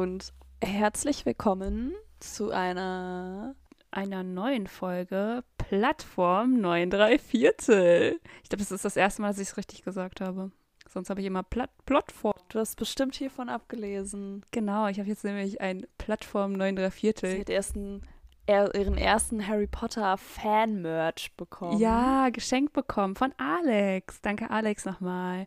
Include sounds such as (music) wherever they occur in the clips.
Und herzlich willkommen zu einer einer neuen Folge Plattform 93 Viertel. Ich glaube, das ist das erste Mal, dass ich es richtig gesagt habe. Sonst habe ich immer Plat Plattform. Du hast bestimmt hiervon abgelesen. Genau, ich habe jetzt nämlich ein Plattform 93 Viertel. Sie hat er, ihren ersten Harry Potter Fan-Merch bekommen. Ja, geschenkt bekommen von Alex. Danke, Alex, nochmal.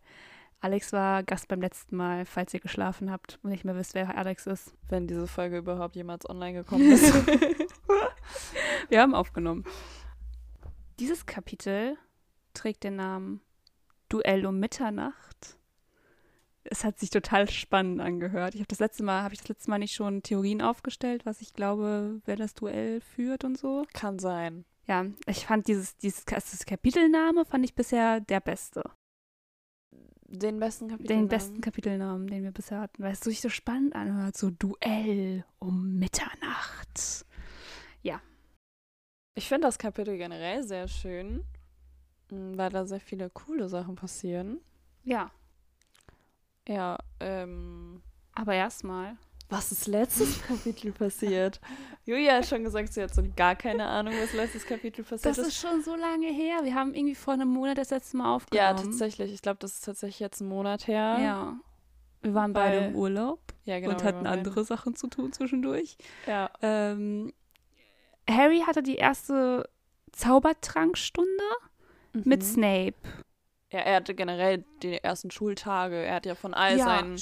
Alex war Gast beim letzten Mal, falls ihr geschlafen habt und nicht mehr wisst, wer Alex ist. Wenn diese Folge überhaupt jemals online gekommen (laughs) ist. (laughs) Wir haben aufgenommen. Dieses Kapitel trägt den Namen Duell um Mitternacht. Es hat sich total spannend angehört. Ich habe das letzte Mal, habe ich das letzte Mal nicht schon Theorien aufgestellt, was ich glaube, wer das Duell führt und so? Kann sein. Ja, ich fand dieses, dieses Kapitelname fand ich bisher der beste. Den besten Kapitelnamen? Den besten Kapitelnamen, den wir bisher hatten, weil es sich so spannend anhört. So Duell um Mitternacht. Ja. Ich finde das Kapitel generell sehr schön, weil da sehr viele coole Sachen passieren. Ja. Ja, ähm. Aber erstmal. Was ist letztes (laughs) Kapitel passiert? Julia hat schon gesagt, sie hat so gar keine Ahnung, was letztes Kapitel passiert ist. Das ist schon so lange her. Wir haben irgendwie vor einem Monat das letzte Mal aufgenommen. Ja, tatsächlich. Ich glaube, das ist tatsächlich jetzt ein Monat her. Ja. Wir waren Weil, beide im Urlaub ja, genau, und hatten andere Sachen zu tun zwischendurch. Ja. Ähm, Harry hatte die erste Zaubertrankstunde mhm. mit Snape. Ja, er hatte generell die ersten Schultage. Er hat ja von all ja, seinen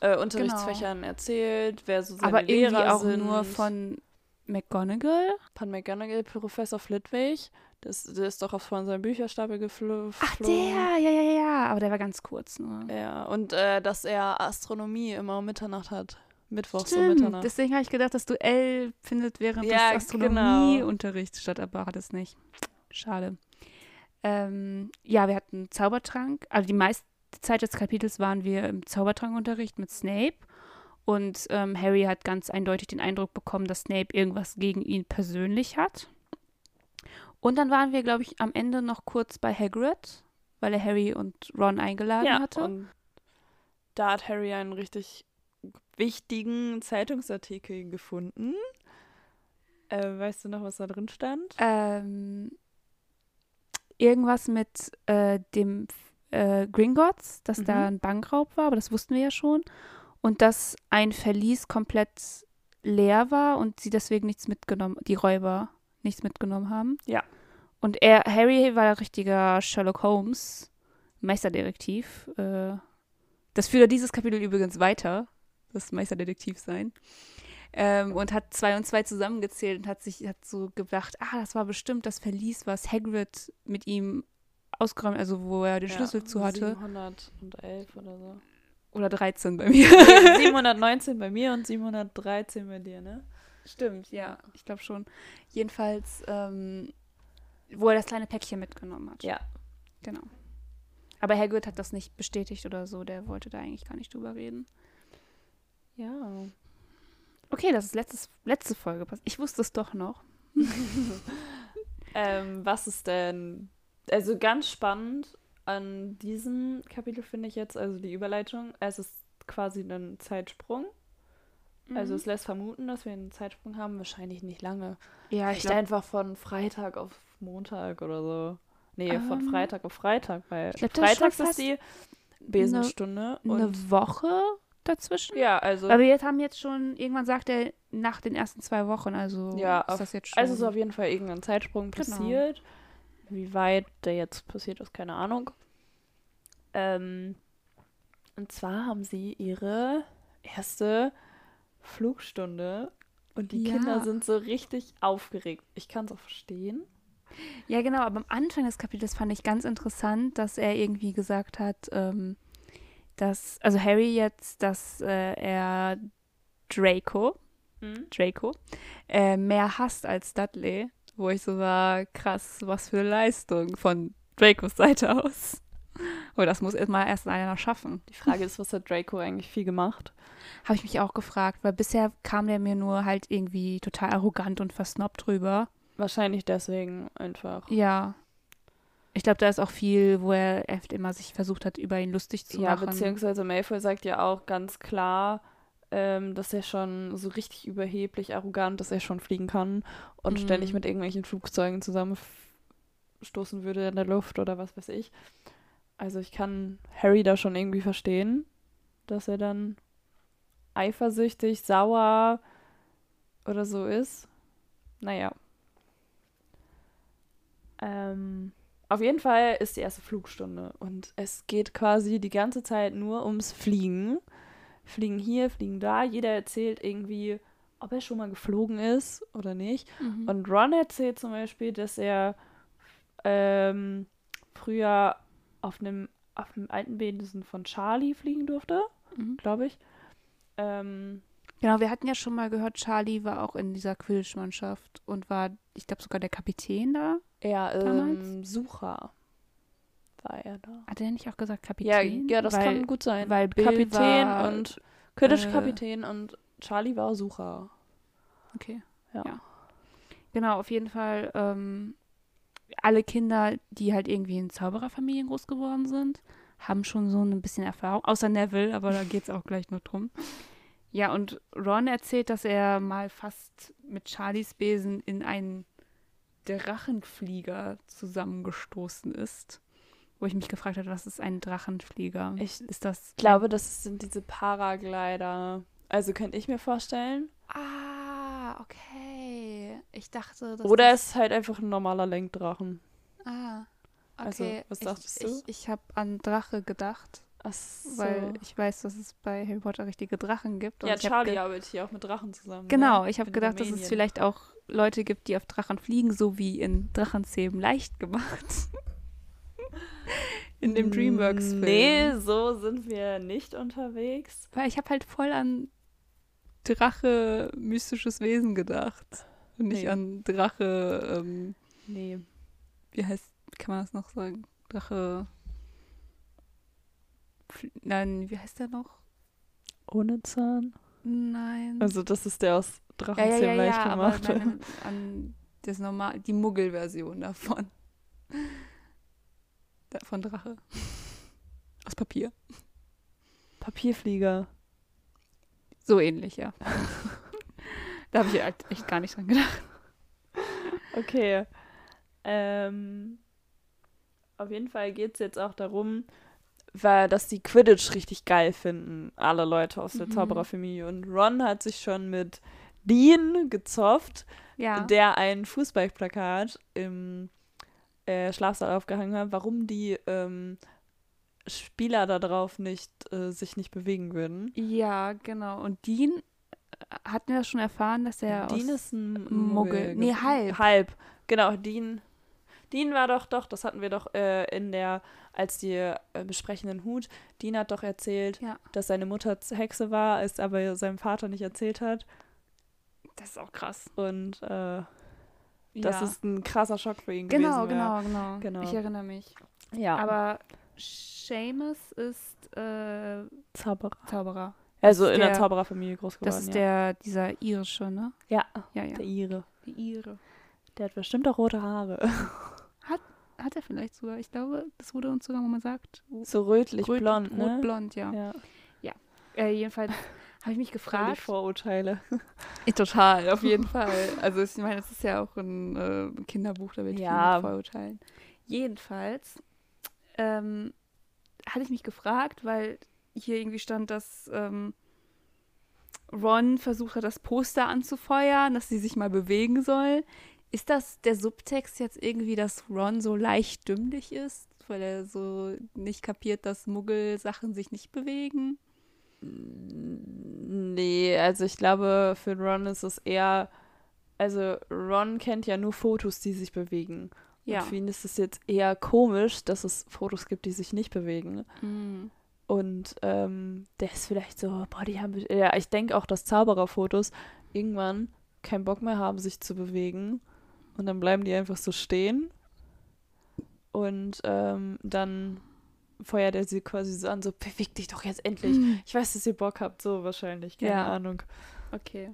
äh, Unterrichtsfächern genau. erzählt, wer so seine Aber Lehrer irgendwie auch sind. nur von McGonagall. Von McGonagall, Professor Flitwick. Das, der ist doch von seinem Bücherstapel geflogen. Ach, der, ja, ja, ja, ja. Aber der war ganz kurz nur. Ja, und äh, dass er Astronomie immer um Mitternacht hat. Mittwochs Stimmt, um Mitternacht. Deswegen habe ich gedacht, das Duell findet während ja, des. Astronomieunterrichts genau. statt, aber hat es nicht. Schade. Ähm, ja, wir hatten Zaubertrank. Also die meiste Zeit des Kapitels waren wir im Zaubertrankunterricht mit Snape. Und ähm, Harry hat ganz eindeutig den Eindruck bekommen, dass Snape irgendwas gegen ihn persönlich hat. Und dann waren wir, glaube ich, am Ende noch kurz bei Hagrid, weil er Harry und Ron eingeladen ja, hatte. Und da hat Harry einen richtig wichtigen Zeitungsartikel gefunden. Äh, weißt du noch, was da drin stand? Ähm, irgendwas mit äh, dem äh, Gringotts, dass mhm. da ein Bankraub war, aber das wussten wir ja schon. Und dass ein Verlies komplett leer war und sie deswegen nichts mitgenommen, die Räuber nichts mitgenommen haben. Ja. Und er, Harry war richtiger Sherlock Holmes, Meisterdetektiv. Äh, das führt dieses Kapitel übrigens weiter, das Meisterdetektiv sein ähm, und hat zwei und zwei zusammengezählt und hat sich hat so gedacht, ah, das war bestimmt das Verlies, was Hagrid mit ihm ausgeräumt, also wo er den ja, Schlüssel zu hatte. 711 oder so. Oder 13 bei mir. 719 (laughs) bei mir und 713 bei dir, ne? Stimmt, ja, ich glaube schon. Jedenfalls, ähm, wo er das kleine Päckchen mitgenommen hat. Ja. Genau. Aber Hagrid hat das nicht bestätigt oder so, der wollte da eigentlich gar nicht drüber reden. Ja. Okay, das ist letztes, letzte Folge. Ich wusste es doch noch. (laughs) ähm, was ist denn, also ganz spannend an diesem Kapitel finde ich jetzt, also die Überleitung, es ist quasi ein Zeitsprung. Also mhm. Also es lässt vermuten, dass wir einen Zeitsprung haben, wahrscheinlich nicht lange. Ja, ich glaube einfach von Freitag auf Montag oder so. Nee, um, von ähm, Freitag auf Freitag, weil glaub, Freitags ist die Besenstunde. Eine, eine Woche dazwischen. Ja, also. Aber wir haben jetzt schon, irgendwann sagt er nach den ersten zwei Wochen, also ja, ist auf, das jetzt schon. Also ist auf jeden Fall irgendein Zeitsprung genau. passiert. Wie weit der jetzt passiert ist, keine Ahnung. Ähm, und zwar haben sie ihre erste Flugstunde und die ja. Kinder sind so richtig aufgeregt. Ich kann es auch verstehen. Ja, genau, aber am Anfang des Kapitels fand ich ganz interessant, dass er irgendwie gesagt hat, ähm, dass, also Harry jetzt, dass äh, er Draco, mhm. Draco, äh, mehr hasst als Dudley, wo ich so war, krass, was für eine Leistung von Dracos Seite aus. (laughs) Aber das muss erstmal erst einer schaffen. Die Frage ist, was hat Draco eigentlich viel gemacht? Habe ich mich auch gefragt, weil bisher kam der mir nur halt irgendwie total arrogant und versnobbt drüber. Wahrscheinlich deswegen einfach. Ja. Ich glaube, da ist auch viel, wo er immer sich versucht hat, über ihn lustig zu ja, machen. Ja, beziehungsweise Malfoy sagt ja auch ganz klar, ähm, dass er schon so richtig überheblich, arrogant, dass er schon fliegen kann und mhm. ständig mit irgendwelchen Flugzeugen zusammenstoßen würde in der Luft oder was weiß ich. Also ich kann Harry da schon irgendwie verstehen, dass er dann eifersüchtig, sauer oder so ist. Naja. Ähm, auf jeden Fall ist die erste Flugstunde und es geht quasi die ganze Zeit nur ums Fliegen. Fliegen hier, fliegen da. Jeder erzählt irgendwie, ob er schon mal geflogen ist oder nicht. Mhm. Und Ron erzählt zum Beispiel, dass er ähm, früher auf einem auf alten Besen von Charlie fliegen durfte, mhm. glaube ich. Ähm, genau, wir hatten ja schon mal gehört, Charlie war auch in dieser Quidditch-Mannschaft und war, ich glaube, sogar der Kapitän da. Ja, ähm, Sucher war er da. Hat er nicht auch gesagt Kapitän? Ja, ja das weil, kann gut sein. Weil Bill Kapitän war, und Quidditch-Kapitän äh, und Charlie war Sucher. Okay. Ja. ja. Genau, auf jeden Fall ähm, alle Kinder, die halt irgendwie in Zaubererfamilien groß geworden sind, haben schon so ein bisschen Erfahrung, außer Neville, aber da geht es auch gleich noch drum. Ja, und Ron erzählt, dass er mal fast mit Charlies Besen in einen Drachenflieger zusammengestoßen ist. Wo ich mich gefragt habe, was ist ein Drachenflieger? Ich ist das glaube, das sind diese Paraglider. Also könnte ich mir vorstellen. Ah, okay. Ich dachte, das Oder es ist halt einfach ein normaler Lenkdrachen. Ah. Also, okay. Also, was dachtest ich, du? Ich, ich habe an Drache gedacht. So. Weil ich weiß, dass es bei Harry Potter richtige Drachen gibt. ja, Charlie arbeitet hier auch mit Drachen zusammen. Genau, ne? ich habe gedacht, Rumänien. dass es vielleicht auch Leute gibt, die auf Drachen fliegen, so wie in Drachenzähmen leicht gemacht. in dem Dreamworks-Film. Nee, so sind wir nicht unterwegs. Weil ich habe halt voll an Drache, mystisches Wesen gedacht. Und nicht nee. an Drache, ähm, nee. Wie heißt, kann man das noch sagen? Drache. Nein, wie heißt der noch? Ohne Zahn? Nein. Also das ist der aus Drachenzähmen ja, ja, ja, leicht ja, gemacht. Aber nein, an das normal, die Muggel-Version davon. Von Drache. Aus Papier. Papierflieger. So ähnlich, ja. (laughs) da habe ich halt echt gar nicht dran gedacht. Okay. Ähm, auf jeden Fall geht es jetzt auch darum, weil, dass die Quidditch richtig geil finden, alle Leute aus der mhm. Zaubererfamilie. Und Ron hat sich schon mit Dean gezofft, ja. der ein Fußballplakat im äh, Schlafsaal aufgehangen hat, warum die ähm, Spieler da drauf nicht äh, sich nicht bewegen würden. Ja, genau. Und Dean äh, hatten wir schon erfahren, dass er Dean ist ein Muggel. Muggel. Nee, halb. Halb. Genau, Dean. Dean war doch, doch, das hatten wir doch äh, in der, als die äh, besprechenden Hut. Dean hat doch erzählt, ja. dass seine Mutter Hexe war, es aber seinem Vater nicht erzählt hat. Das ist auch krass. Und äh, das ja. ist ein krasser Schock für ihn genau, gewesen. Genau, genau, genau. Ich erinnere mich. Ja. Aber Seamus ist äh, Zauberer. Zauberer. Also in der, der Zaubererfamilie groß geworden. Das ist ja. der, dieser irische, ne? Ja, ja, ja. der Ire. Der Ire. Der hat bestimmt auch rote Haare. (laughs) Hat, er vielleicht sogar. Ich glaube, das wurde uns sogar mal gesagt. So rötlich-blond, Röt, ne? Rot-blond, ja. Ja. ja. Äh, jedenfalls (laughs) habe ich mich gefragt. Die Vorurteile. (laughs) Total, auf jeden (laughs) Fall. Also ich meine, es ist ja auch ein äh, Kinderbuch, da wird ja. viel Vorurteilen. Jedenfalls ähm, hatte ich mich gefragt, weil hier irgendwie stand, dass ähm, Ron versucht hat, das Poster anzufeuern, dass sie sich mal bewegen soll. Ist das der Subtext jetzt irgendwie, dass Ron so leicht dümmlich ist, weil er so nicht kapiert, dass Muggel-Sachen sich nicht bewegen? Nee, also ich glaube, für Ron ist es eher. Also, Ron kennt ja nur Fotos, die sich bewegen. Ja. Und für ihn ist es jetzt eher komisch, dass es Fotos gibt, die sich nicht bewegen. Mhm. Und ähm, der ist vielleicht so, boah, die haben. Ja, ich denke auch, dass Zaubererfotos irgendwann keinen Bock mehr haben, sich zu bewegen. Und dann bleiben die einfach so stehen. Und ähm, dann feuert er sie quasi so an, so beweg dich doch jetzt endlich. Hm. Ich weiß, dass ihr Bock habt, so wahrscheinlich. Keine ja. Ahnung. Okay.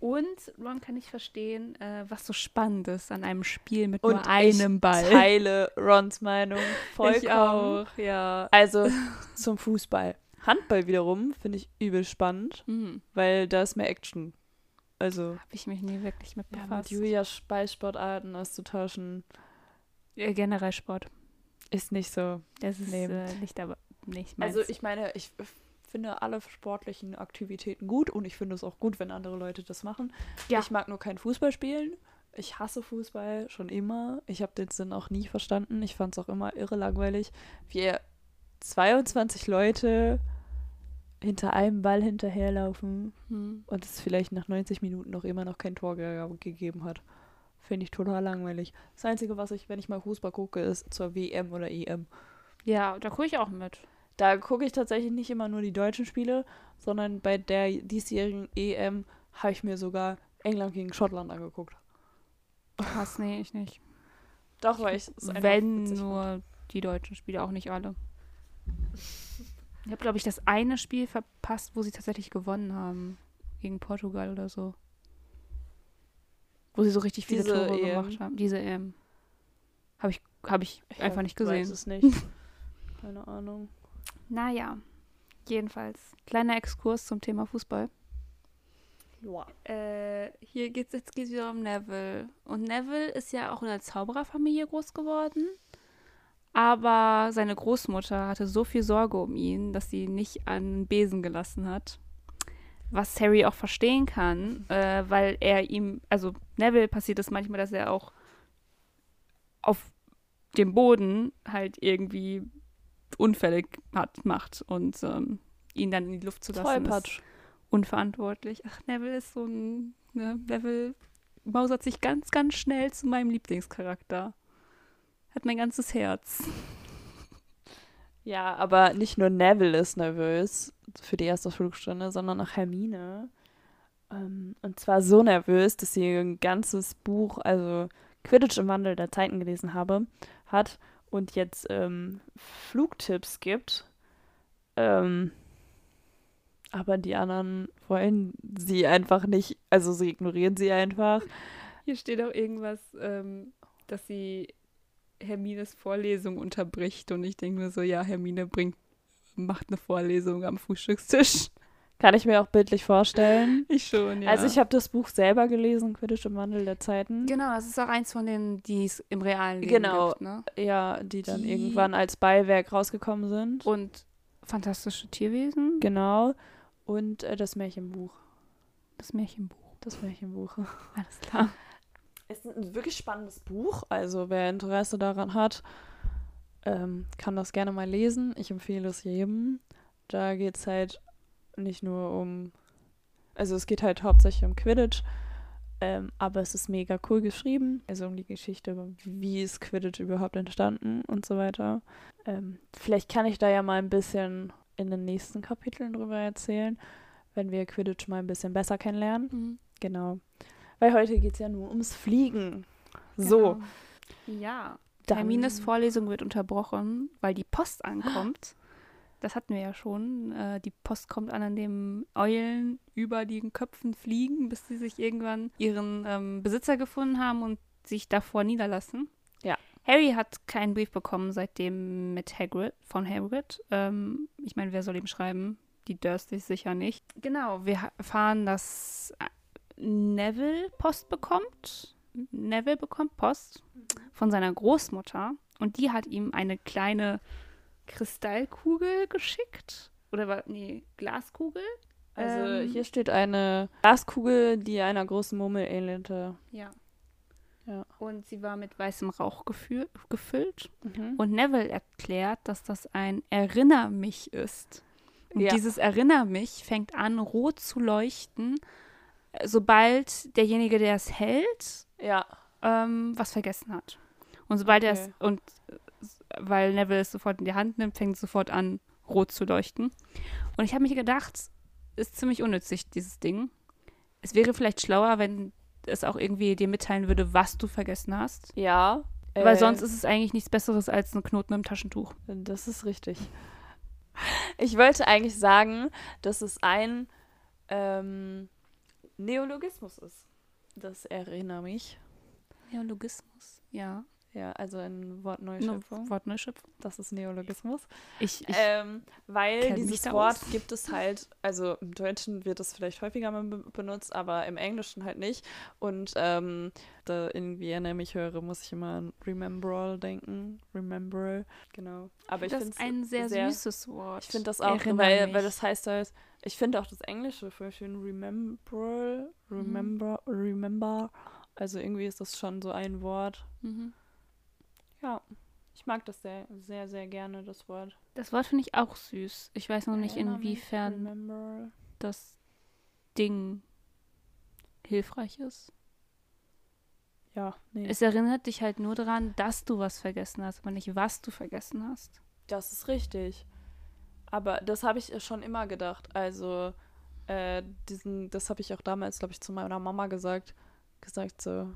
Und Ron kann ich verstehen, äh, was so spannend ist an einem Spiel mit Und nur einem Ball. Ich teile Rons Meinung (laughs) vollkommen. Ich auch, ja. Also (laughs) zum Fußball. Handball wiederum finde ich übel spannend, mhm. weil da ist mehr Action. Also. Habe ich mich nie wirklich mit befasst. Ja, mit Julias Ballsportarten auszutauschen. Ja, generell Sport. Ist nicht so. Das ist äh, nicht aber nicht meins. Also ich meine, ich finde alle sportlichen Aktivitäten gut und ich finde es auch gut, wenn andere Leute das machen. Ja. Ich mag nur kein Fußball spielen. Ich hasse Fußball schon immer. Ich habe den Sinn auch nie verstanden. Ich fand es auch immer irre langweilig, wie 22 Leute hinter einem Ball hinterherlaufen hm. und es vielleicht nach 90 Minuten noch immer noch kein Tor ge gegeben hat. Finde ich total langweilig. Das Einzige, was ich, wenn ich mal Fußball gucke, ist zur WM oder EM. Ja, da gucke ich auch mit. Da gucke ich tatsächlich nicht immer nur die deutschen Spiele, sondern bei der diesjährigen EM habe ich mir sogar England gegen Schottland angeguckt. Krass, nee, ich nicht. Doch, weil ich es Wenn nur die deutschen Spiele, auch nicht alle. Ich habe, glaube ich, das eine Spiel verpasst, wo sie tatsächlich gewonnen haben. Gegen Portugal oder so. Wo sie so richtig viele Diese Tore EM. gemacht haben. Diese EM. Habe ich, hab ich, ich einfach nicht gesehen. Ich weiß es nicht. (laughs) Keine Ahnung. Naja. Jedenfalls. Kleiner Exkurs zum Thema Fußball. Ja. Äh, hier geht's jetzt geht's wieder um Neville. Und Neville ist ja auch in einer Zaubererfamilie groß geworden. Aber seine Großmutter hatte so viel Sorge um ihn, dass sie ihn nicht an den Besen gelassen hat. Was Harry auch verstehen kann, äh, weil er ihm, also Neville passiert es manchmal, dass er auch auf dem Boden halt irgendwie Unfälle hat, macht und ähm, ihn dann in die Luft zu lassen ist unverantwortlich. Ach, Neville ist so ein, ne, Neville mausert sich ganz, ganz schnell zu meinem Lieblingscharakter hat mein ganzes Herz. Ja, aber nicht nur Neville ist nervös für die erste Flugstunde, sondern auch Hermine. Ähm, und zwar so nervös, dass sie ein ganzes Buch, also Quidditch im Wandel der Zeiten gelesen habe, hat und jetzt ähm, Flugtipps gibt. Ähm, aber die anderen wollen sie einfach nicht, also sie ignorieren sie einfach. Hier steht auch irgendwas, ähm, dass sie Hermines Vorlesung unterbricht. Und ich denke mir so, ja, Hermine bringt, macht eine Vorlesung am Frühstückstisch. Kann ich mir auch bildlich vorstellen. Ich schon, ja. Also ich habe das Buch selber gelesen, Quidditch im Wandel der Zeiten. Genau, das ist auch eins von denen, die es im realen Leben genau, gibt, ne? Ja, die dann die... irgendwann als Beiwerk rausgekommen sind. Und fantastische Tierwesen. Genau. Und äh, das Märchenbuch. Das Märchenbuch. Das Märchenbuch. Alles klar (laughs) ist ein wirklich spannendes Buch. Also wer Interesse daran hat, ähm, kann das gerne mal lesen. Ich empfehle es jedem. Da geht es halt nicht nur um, also es geht halt hauptsächlich um Quidditch, ähm, aber es ist mega cool geschrieben. Also um die Geschichte, wie ist Quidditch überhaupt entstanden und so weiter. Ähm, vielleicht kann ich da ja mal ein bisschen in den nächsten Kapiteln drüber erzählen, wenn wir Quidditch mal ein bisschen besser kennenlernen. Mhm. Genau. Weil heute geht es ja nur ums Fliegen. So. Genau. Ja. Dann. Hermines Vorlesung wird unterbrochen, weil die Post ankommt. Das hatten wir ja schon. Äh, die Post kommt an, an dem Eulen über den Köpfen fliegen, bis sie sich irgendwann ihren ähm, Besitzer gefunden haben und sich davor niederlassen. Ja. Harry hat keinen Brief bekommen seitdem mit Hagrid, von Hagrid. Ähm, ich meine, wer soll ihm schreiben? Die Dursleys sicher nicht. Genau, wir erfahren, dass Neville Post bekommt. Neville bekommt Post von seiner Großmutter und die hat ihm eine kleine Kristallkugel geschickt. Oder war, nee, Glaskugel. Also ähm, hier steht eine Glaskugel, die einer großen Mummel ähnelte. Ja. ja. Und sie war mit weißem Rauch gefüllt. Mhm. Und Neville erklärt, dass das ein Erinner mich ist. Und ja. dieses Erinner mich fängt an, rot zu leuchten sobald derjenige, der es hält, ja. ähm, was vergessen hat. Und sobald okay. er es, und weil Neville es sofort in die Hand nimmt, fängt es sofort an, rot zu leuchten. Und ich habe mich gedacht, ist ziemlich unnützig, dieses Ding. Es wäre vielleicht schlauer, wenn es auch irgendwie dir mitteilen würde, was du vergessen hast. Ja. Weil äh, sonst ist es eigentlich nichts Besseres als ein Knoten im Taschentuch. Das ist richtig. Ich wollte eigentlich sagen, dass es ein ähm, Neologismus ist. Das erinnert mich. Neologismus, ja. Ja, also ein Wortneuschöpfung. Wortneuschöpfung. Das ist Neologismus. Ich, ich ähm, weil dieses Wort aus. gibt es halt, also im Deutschen wird es vielleicht häufiger mal benutzt, aber im Englischen halt nicht. Und ähm, da in Vienna mich höre, muss ich immer an Remember denken. Remember, genau. Aber ich finde das ein sehr, sehr, süßes Wort. Ich finde das auch, weil, weil das heißt halt, ich finde auch das Englische voll schön. Remember, remember, mhm. remember. Also irgendwie ist das schon so ein Wort. Mhm. Ja, ich mag das sehr, sehr, sehr gerne, das Wort. Das Wort finde ich auch süß. Ich weiß noch nicht, inwiefern das Ding hilfreich ist. Ja, nee. Es erinnert dich halt nur daran, dass du was vergessen hast, aber nicht, was du vergessen hast. Das ist richtig. Aber das habe ich schon immer gedacht. Also, äh, diesen, das habe ich auch damals, glaube ich, zu meiner Mama gesagt. Gesagt so,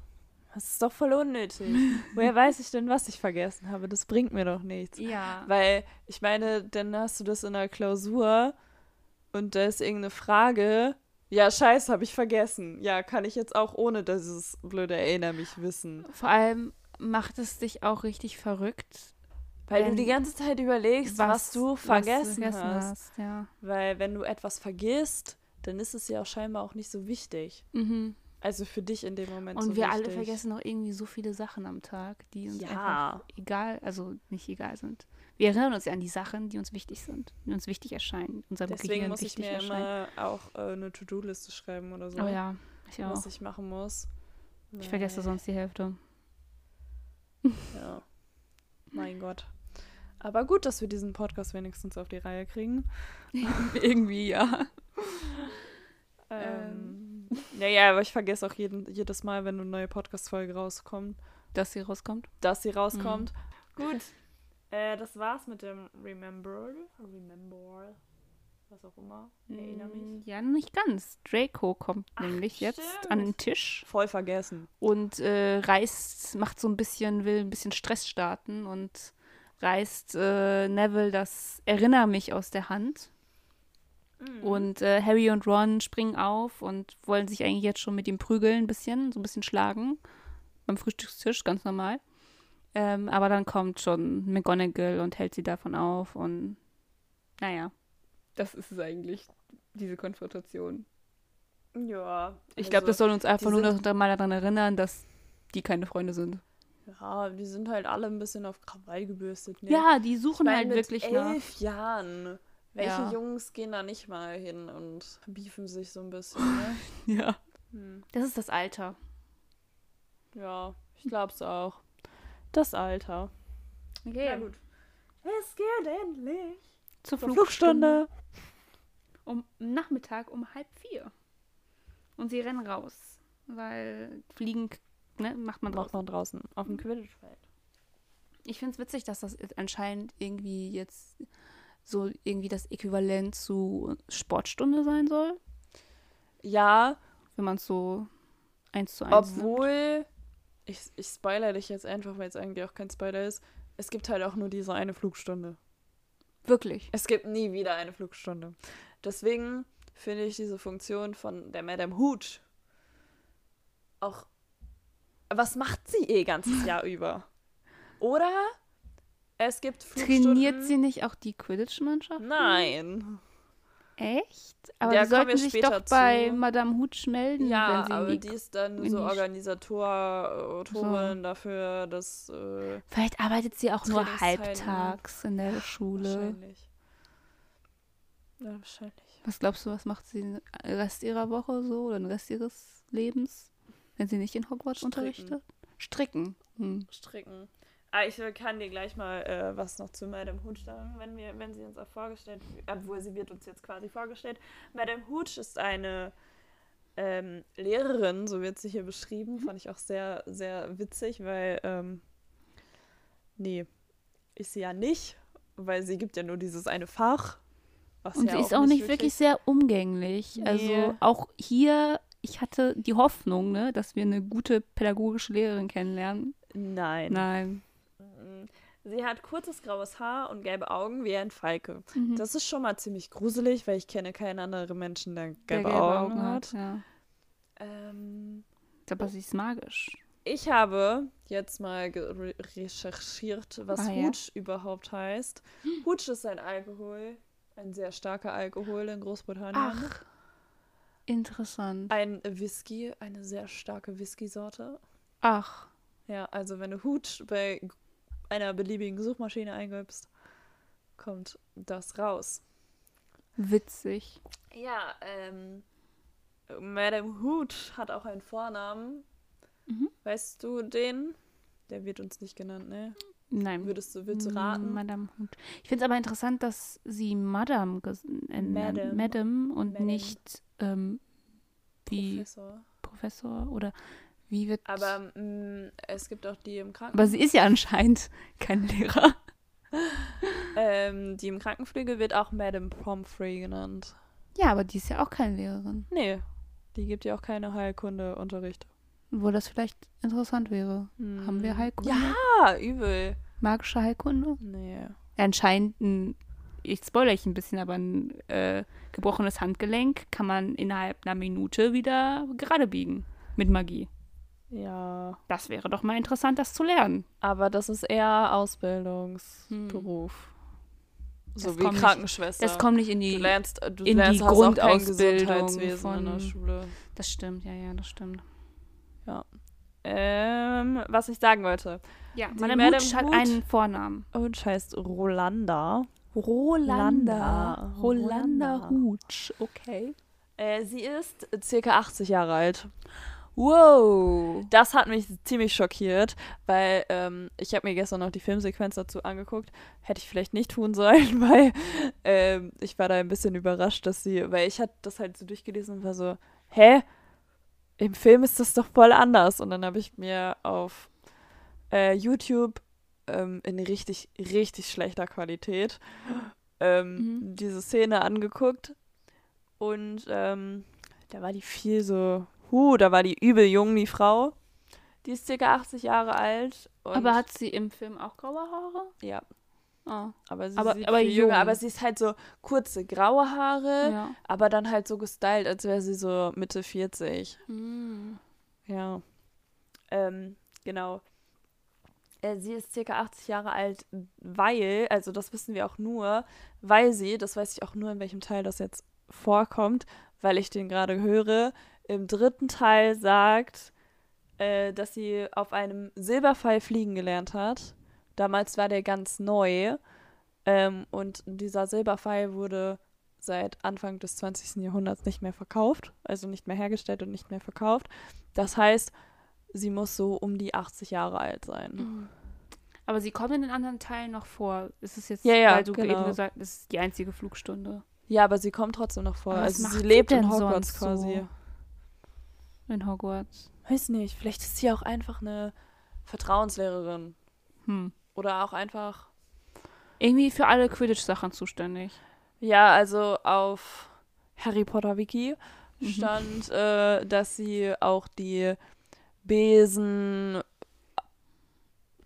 das ist doch voll unnötig. (laughs) Woher weiß ich denn, was ich vergessen habe? Das bringt mir doch nichts. Ja. Weil, ich meine, dann hast du das in der Klausur und da ist irgendeine Frage. Ja, scheiße, habe ich vergessen. Ja, kann ich jetzt auch ohne dieses blöde Erinner mich wissen. Vor allem macht es dich auch richtig verrückt. Weil du die ganze Zeit überlegst, was, was du vergessen, was du vergessen hast. hast ja. Weil wenn du etwas vergisst, dann ist es ja auch scheinbar auch nicht so wichtig. Mhm. Also für dich in dem Moment. Und so wir wichtig. alle vergessen noch irgendwie so viele Sachen am Tag, die uns ja. einfach egal, also nicht egal sind. Wir erinnern uns ja an die Sachen, die uns wichtig sind, die uns wichtig erscheinen. Unserem Deswegen Gehirn muss ich mir erscheinen. immer auch äh, eine To-Do-Liste schreiben oder so. Oh ja, ich auch. Was ich machen muss. Ich vergesse sonst die Hälfte. Ja. mein Gott. Aber gut, dass wir diesen Podcast wenigstens auf die Reihe kriegen. (laughs) Irgendwie, ja. (laughs) ähm. Naja, aber ich vergesse auch jeden, jedes Mal, wenn eine neue Podcast-Folge rauskommt. Dass sie rauskommt? Dass sie rauskommt. Mhm. Gut. Äh, das war's mit dem Remember. Remember. Was auch immer. Erinnere mich. Mm, ja, nicht ganz. Draco kommt Ach, nämlich stimmt. jetzt an den Tisch. Voll vergessen. Und äh, reißt, macht so ein bisschen, will ein bisschen Stress starten und reißt äh, Neville das Erinner mich aus der Hand. Mhm. Und äh, Harry und Ron springen auf und wollen sich eigentlich jetzt schon mit ihm prügeln, ein bisschen, so ein bisschen schlagen. Beim Frühstückstisch, ganz normal. Ähm, aber dann kommt schon McGonagall und hält sie davon auf und naja. Das ist es eigentlich, diese Konfrontation. Ja. Ich also, glaube, das soll uns einfach nur noch mal daran erinnern, dass die keine Freunde sind. Ja, die sind halt alle ein bisschen auf Krawall gebürstet. Ne? Ja, die suchen ich mein, halt wirklich elf nach. elf Jahren. Welche ja. Jungs gehen da nicht mal hin und beefen sich so ein bisschen, ne? (laughs) ja. Hm. Das ist das Alter. Ja, ich glaub's auch. Das Alter. Okay. Na gut. Es geht endlich zur, zur Flugstunde. Um Nachmittag um halb vier. Und sie rennen raus. Weil fliegen, ne, macht man draußen. Macht man draußen auf dem Quidditch-Feld. Ich finde es witzig, dass das anscheinend irgendwie jetzt so irgendwie das Äquivalent zu Sportstunde sein soll. Ja. Wenn man es so eins zu eins Obwohl, ich, ich spoilere dich jetzt einfach, weil es eigentlich auch kein Spoiler ist. Es gibt halt auch nur diese eine Flugstunde. Wirklich? Es gibt nie wieder eine Flugstunde. Deswegen finde ich diese Funktion von der Madame Hooch auch. Was macht sie eh ganzes Jahr über? Oder es gibt Flugstunden. Trainiert sie nicht auch die Quidditch-Mannschaft? Nein. Echt? Aber ja, die sollten sich doch zu. bei Madame Hutsch melden, ja, wenn sie aber die ist dann so Organisatorin so. dafür, dass äh, Vielleicht arbeitet sie auch nur halbtags in der Schule. Wahrscheinlich. Ja, wahrscheinlich. Was glaubst du, was macht sie den Rest ihrer Woche so oder den Rest ihres Lebens, wenn sie nicht in Hogwarts Stricken. unterrichtet? Stricken. Hm. Stricken. Ah, ich kann dir gleich mal äh, was noch zu Madame Hooch sagen, wenn, wir, wenn sie uns auch vorgestellt obwohl sie wird uns jetzt quasi vorgestellt. Madame Hooch ist eine ähm, Lehrerin, so wird sie hier beschrieben. Mhm. Fand ich auch sehr, sehr witzig, weil, ähm, nee, ist sie ja nicht, weil sie gibt ja nur dieses eine Fach. Und ja sie ist auch nicht wirklich, wirklich sehr umgänglich. Nee. Also auch hier, ich hatte die Hoffnung, ne, dass wir eine gute pädagogische Lehrerin kennenlernen. Nein. Nein. Sie hat kurzes graues Haar und gelbe Augen wie ein Falke. Mhm. Das ist schon mal ziemlich gruselig, weil ich kenne keinen anderen Menschen, der gelbe, der gelbe Augen, Augen, hat. Ja. Ähm, Aber sie ist magisch. ich habe jetzt mal recherchiert, was ah, ja. überhaupt heißt. (gasps) Hooch ist ein Alkohol, ein sehr starker Alkohol in Großbritannien. Ach, interessant. Ein Whisky, eine sehr starke Whisky-Sorte. Ach. Ja, also wenn du Hooch bei einer beliebigen Suchmaschine eingibst, kommt das raus. Witzig. Ja, ähm, Madame Hoot hat auch einen Vornamen. Mhm. Weißt du den? Der wird uns nicht genannt, ne? Nein. Würdest du, würdest du raten? Madame Hoot. Ich finde es aber interessant, dass sie Madame, äh, Madame. Madame und Madame. nicht ähm, wie Professor. Professor oder wie wird. Aber mh, mm, es gibt auch die im Krankenhaus. Aber sie ist ja anscheinend kein Lehrer. (laughs) ähm, die im Krankenpflege wird auch Madame Pomfrey genannt. Ja, aber die ist ja auch keine Lehrerin. Nee, die gibt ja auch keine Heilkundeunterricht. Wo das vielleicht interessant wäre. Hm. Haben wir Heilkunde? Ja, übel. Magische Heilkunde? Nee. Anscheinend ein, ich spoilere ich ein bisschen, aber ein äh, gebrochenes Handgelenk kann man innerhalb einer Minute wieder gerade biegen. Mit Magie. Ja. Das wäre doch mal interessant, das zu lernen. Aber das ist eher Ausbildungsberuf. Hm. So das wie Krankenschwester. Nicht, das kommt nicht in die, du lernst, du in lernst, die Grundausbildung von, in der Schule. Das stimmt, ja, ja, das stimmt. Ja. Ähm, was ich sagen wollte. Ja, meine Madame hat einen Vornamen. Hutsch heißt Rolanda. Rolanda. Rolanda, Rolanda Hutsch, okay. Äh, sie ist circa 80 Jahre alt. Wow. Das hat mich ziemlich schockiert, weil ähm, ich habe mir gestern noch die Filmsequenz dazu angeguckt. Hätte ich vielleicht nicht tun sollen, (laughs) weil ähm, ich war da ein bisschen überrascht, dass sie, weil ich hatte das halt so durchgelesen und war so, hä? Im Film ist das doch voll anders. Und dann habe ich mir auf äh, YouTube ähm, in richtig, richtig schlechter Qualität ähm, mhm. diese Szene angeguckt. Und ähm, da war die viel so Huh, da war die übel jung, die Frau. Die ist circa 80 Jahre alt. aber hat sie im Film auch graue Haare? Ja. Oh. Aber sie aber, sieht aber jünger, aber sie ist halt so kurze graue Haare, ja. aber dann halt so gestylt, als wäre sie so Mitte 40. Mm. Ja. Ähm, genau. Äh, sie ist circa 80 Jahre alt, weil, also das wissen wir auch nur, weil sie, das weiß ich auch nur, in welchem Teil das jetzt vorkommt, weil ich den gerade höre, im dritten Teil sagt, äh, dass sie auf einem Silberpfeil fliegen gelernt hat. Damals war der ganz neu. Ähm, und dieser Silberpfeil wurde seit Anfang des 20. Jahrhunderts nicht mehr verkauft, also nicht mehr hergestellt und nicht mehr verkauft. Das heißt, sie muss so um die 80 Jahre alt sein. Mhm. Aber sie kommen in den anderen Teilen noch vor. Ist es jetzt, ja, ja, weil du genau. eben gesagt hast, ist die einzige Flugstunde. Ja, aber sie kommt trotzdem noch vor. Aber also sie lebt in Hogwarts quasi. So? in Hogwarts? Weiß nicht, vielleicht ist sie auch einfach eine Vertrauenslehrerin. Hm. Oder auch einfach. Irgendwie für alle Quidditch-Sachen zuständig. Ja, also auf Harry Potter Wiki mhm. stand, mhm. äh, dass sie auch die Besen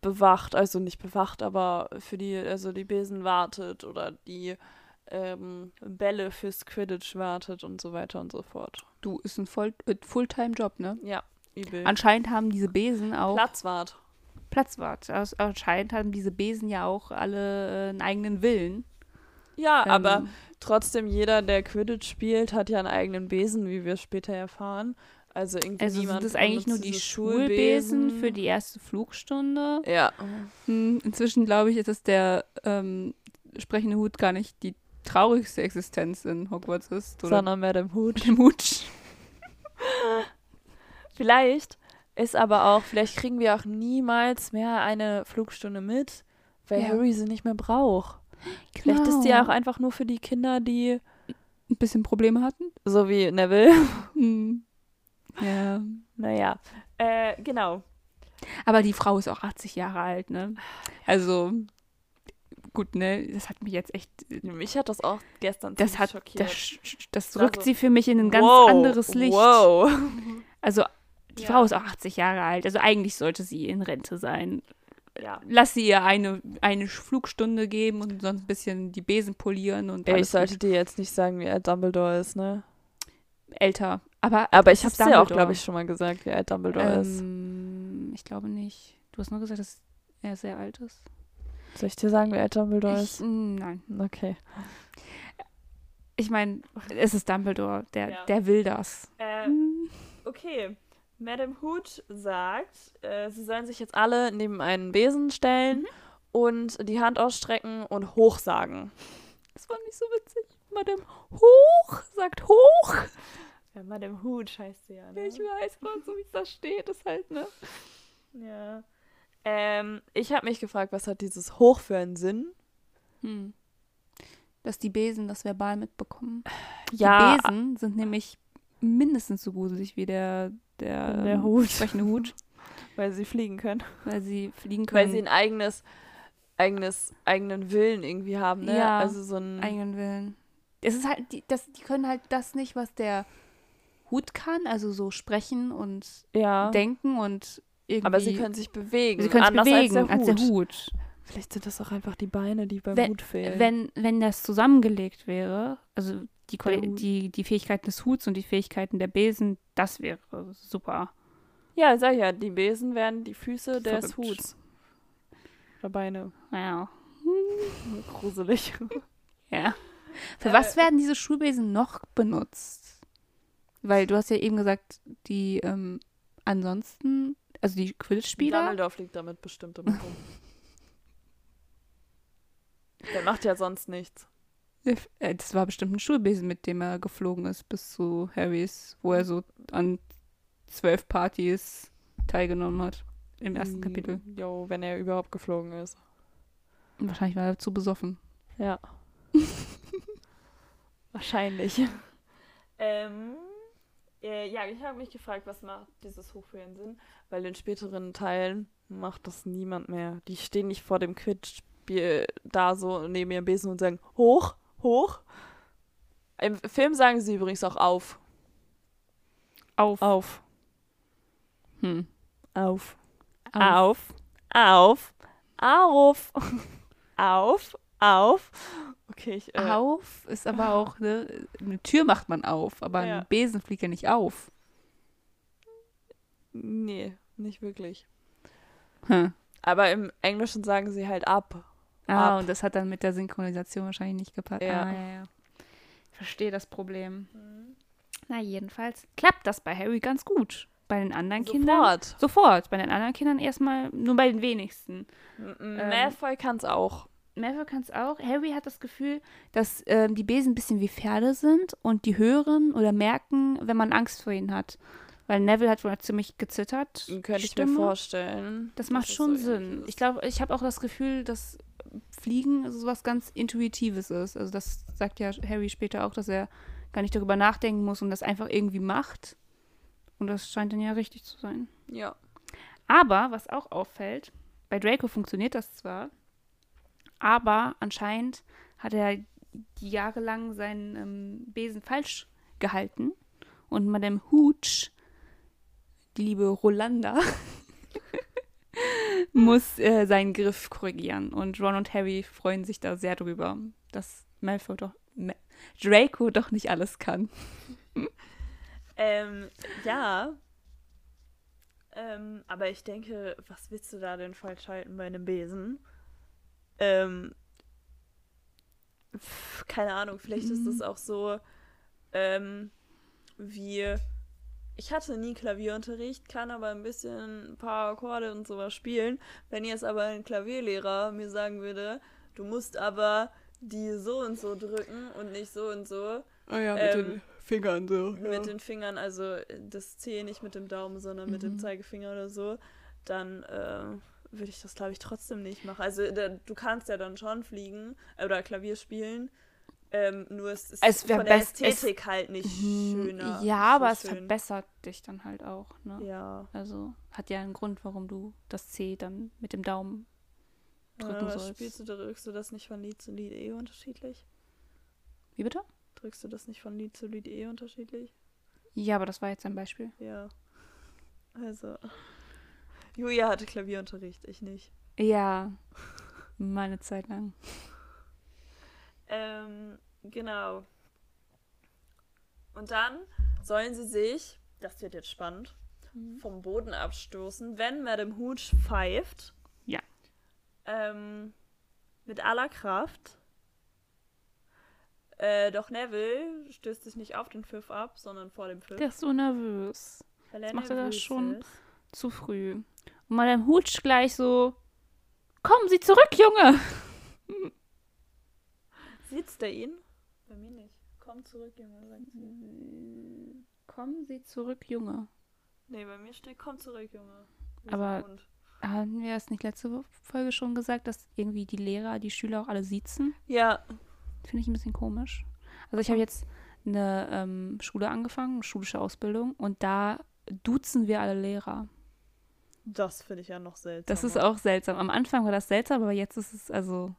bewacht, also nicht bewacht, aber für die, also die Besen wartet oder die ähm, Bälle fürs Quidditch wartet und so weiter und so fort. Du, ist ein Voll äh, Fulltime-Job, ne? Ja, übel. Anscheinend haben diese Besen auch. Platzwart. Platzwart. Anscheinend haben diese Besen ja auch alle äh, einen eigenen Willen. Ja, ähm, aber trotzdem, jeder, der Quidditch spielt, hat ja einen eigenen Besen, wie wir später erfahren. Also irgendwie also niemand sind das eigentlich nur die Schulbesen für die erste Flugstunde. Ja. Hm, inzwischen glaube ich, ist es der ähm, sprechende Hut gar nicht die traurigste Existenz in Hogwarts ist. Oder Sondern Madame Hooch. Madame Hooch. vielleicht ist aber auch, vielleicht kriegen wir auch niemals mehr eine Flugstunde mit, weil ja. Harry sie nicht mehr braucht. Genau. Vielleicht ist die genau. auch einfach nur für die Kinder, die ein bisschen Probleme hatten. So wie Neville. Hm. Ja. Naja, äh, genau. Aber die Frau ist auch 80 Jahre alt, ne? Also, gut, ne, das hat mich jetzt echt. Mich hat das auch gestern das hat, schockiert. Das, das rückt also, sie für mich in ein ganz wow, anderes Licht. Wow. (laughs) Also, die ja. Frau ist auch 80 Jahre alt, also eigentlich sollte sie in Rente sein. Ja. Lass sie ihr eine, eine Flugstunde geben und sonst ein bisschen die Besen polieren und. Ja, ich sollte dir jetzt nicht sagen, wie alt Dumbledore ist, ne? Älter. Aber, aber ich hab's dir auch, glaube ich, schon mal gesagt, wie alt Dumbledore ähm, ist. ich glaube nicht. Du hast nur gesagt, dass er sehr alt ist. Soll ich dir sagen, wie alt Dumbledore ich, ist? Nein. Okay. Ich meine, es ist Dumbledore, der, ja. der will das. Äh, okay. Madame Hood sagt, äh, sie sollen sich jetzt alle neben einen Besen stellen mhm. und die Hand ausstrecken und hoch sagen. Das war nicht so witzig. Madame Hoch sagt hoch. Ja, Madame Hood heißt sie ja, ne? Ich weiß, aber so wie es da steht, ist halt, ne? Ja. Ähm, ich habe mich gefragt, was hat dieses Hoch für einen Sinn? Hm. Dass die Besen das verbal mitbekommen. Ja. Die Besen sind nämlich mindestens so gruselig wie der, der, der Hut. sprechende Hut. (laughs) Weil sie fliegen können. Weil sie fliegen können. Weil sie ein eigenes, eigenes, eigenen Willen irgendwie haben, ne? Ja, also so einen eigenen Willen. Es ist halt, die, das, die können halt das nicht, was der Hut kann, also so sprechen und ja. denken und irgendwie. Aber sie können sich bewegen. Sie können sich bewegen als der, als der Hut. Vielleicht sind das auch einfach die Beine, die beim wenn, Hut fehlen. Wenn, wenn das zusammengelegt wäre, also die, die, die Fähigkeiten des Huts und die Fähigkeiten der Besen, das wäre super. Ja, sag ja, die Besen wären die Füße Verrückt. des Huts. Oder Beine. Ja. (laughs) Gruselig. Ja. Für äh, was werden diese Schulbesen noch benutzt? Weil du hast ja eben gesagt, die ähm, ansonsten, also die Quidditch-Spieler. Dumbledore fliegt damit bestimmt immer rum. Der macht ja sonst nichts. Äh, das war bestimmt ein Schulbesen, mit dem er geflogen ist bis zu Harrys, wo er so an zwölf Partys teilgenommen hat. Im ersten mm, Kapitel. Jo, wenn er überhaupt geflogen ist. Wahrscheinlich war er zu besoffen. Ja. (laughs) Wahrscheinlich. (laughs) ähm, äh, ja, ich habe mich gefragt, was macht dieses Hoch für einen Sinn? Weil in späteren Teilen macht das niemand mehr. Die stehen nicht vor dem Quidditch-Spiel da so neben ihrem Besen und sagen, hoch, hoch. Im Film sagen sie übrigens auch auf. Auf. Auf. Hm. Auf. Auf. Auf. Auf. Auf. (laughs) Auf. Okay, ich, äh, auf ist aber auch, ne, eine Tür macht man auf, aber ja. ein Besen fliegt ja nicht auf. Nee, nicht wirklich. Hm. Aber im Englischen sagen sie halt ab. Ah, ab. und das hat dann mit der Synchronisation wahrscheinlich nicht gepasst. Ja. Ah, ja, ja. Ich verstehe das Problem. Mhm. Na, jedenfalls klappt das bei Harry ganz gut. Bei den anderen sofort. Kindern. Sofort. Bei den anderen Kindern erstmal, nur bei den wenigsten. M ähm, Malfoy kann es auch. Malfoy kann es auch. Harry hat das Gefühl, dass ähm, die Besen ein bisschen wie Pferde sind und die hören oder merken, wenn man Angst vor ihnen hat. Weil Neville hat wohl ziemlich gezittert. Könnte ich mir vorstellen. Das macht schon so Sinn. Ich glaube, ich habe auch das Gefühl, dass Fliegen so was ganz Intuitives ist. Also das sagt ja Harry später auch, dass er gar nicht darüber nachdenken muss und das einfach irgendwie macht. Und das scheint dann ja richtig zu sein. Ja. Aber, was auch auffällt, bei Draco funktioniert das zwar, aber anscheinend hat er jahrelang seinen ähm, Besen falsch gehalten. Und Madame Hooch, die liebe Rolanda, (laughs) muss äh, seinen Griff korrigieren. Und Ron und Harry freuen sich da sehr drüber, dass Malfoy doch, Ma Draco doch nicht alles kann. (laughs) ähm, ja. Ähm, aber ich denke, was willst du da denn falsch halten bei einem Besen? Ähm, keine Ahnung, vielleicht mhm. ist das auch so ähm, wie ich hatte nie Klavierunterricht, kann aber ein bisschen ein paar Akkorde und sowas spielen. Wenn jetzt aber ein Klavierlehrer mir sagen würde, du musst aber die so und so drücken und nicht so und so. Ah ja, mit ähm, den Fingern so. Ja. Mit den Fingern, also das C nicht mit dem Daumen, sondern mhm. mit dem mhm. Zeigefinger oder so, dann äh, würde ich das, glaube ich, trotzdem nicht machen. Also da, du kannst ja dann schon fliegen äh, oder Klavier spielen. Ähm, nur es ist es von der Ästhetik es, halt nicht schöner. Ja, aber so es verbessert dich dann halt auch. Ne? Ja. Also hat ja einen Grund, warum du das C dann mit dem Daumen drücken ja, sollst. Spielst du, drückst du das nicht von Lied zu Lied eh unterschiedlich? Wie bitte? Drückst du das nicht von Lied zu Lied eh unterschiedlich? Ja, aber das war jetzt ein Beispiel. Ja. Also. Julia hatte Klavierunterricht, ich nicht. Ja, meine Zeit lang. Ähm, genau. Und dann sollen sie sich, das wird jetzt spannend, mhm. vom Boden abstoßen, wenn Madame Hooch pfeift. Ja. Ähm, mit aller Kraft. Äh, doch Neville stößt sich nicht auf den Pfiff ab, sondern vor dem Pfiff. Der ist so nervös. Weil er das macht er das schon ist. zu früh. Und Madame Hooch gleich so, kommen Sie zurück, Junge! Sitzt er ihn? Bei mir nicht. Komm zurück, Junge, sagt sie. Kommen Sie zurück, Junge. Nee, bei mir steht, komm zurück, Junge. Aber haben wir das nicht letzte Folge schon gesagt, dass irgendwie die Lehrer, die Schüler auch alle sitzen? Ja. Finde ich ein bisschen komisch. Also ich habe jetzt eine ähm, Schule angefangen, eine schulische Ausbildung, und da duzen wir alle Lehrer. Das finde ich ja noch seltsam. Das ist auch seltsam. Am Anfang war das seltsam, aber jetzt ist es also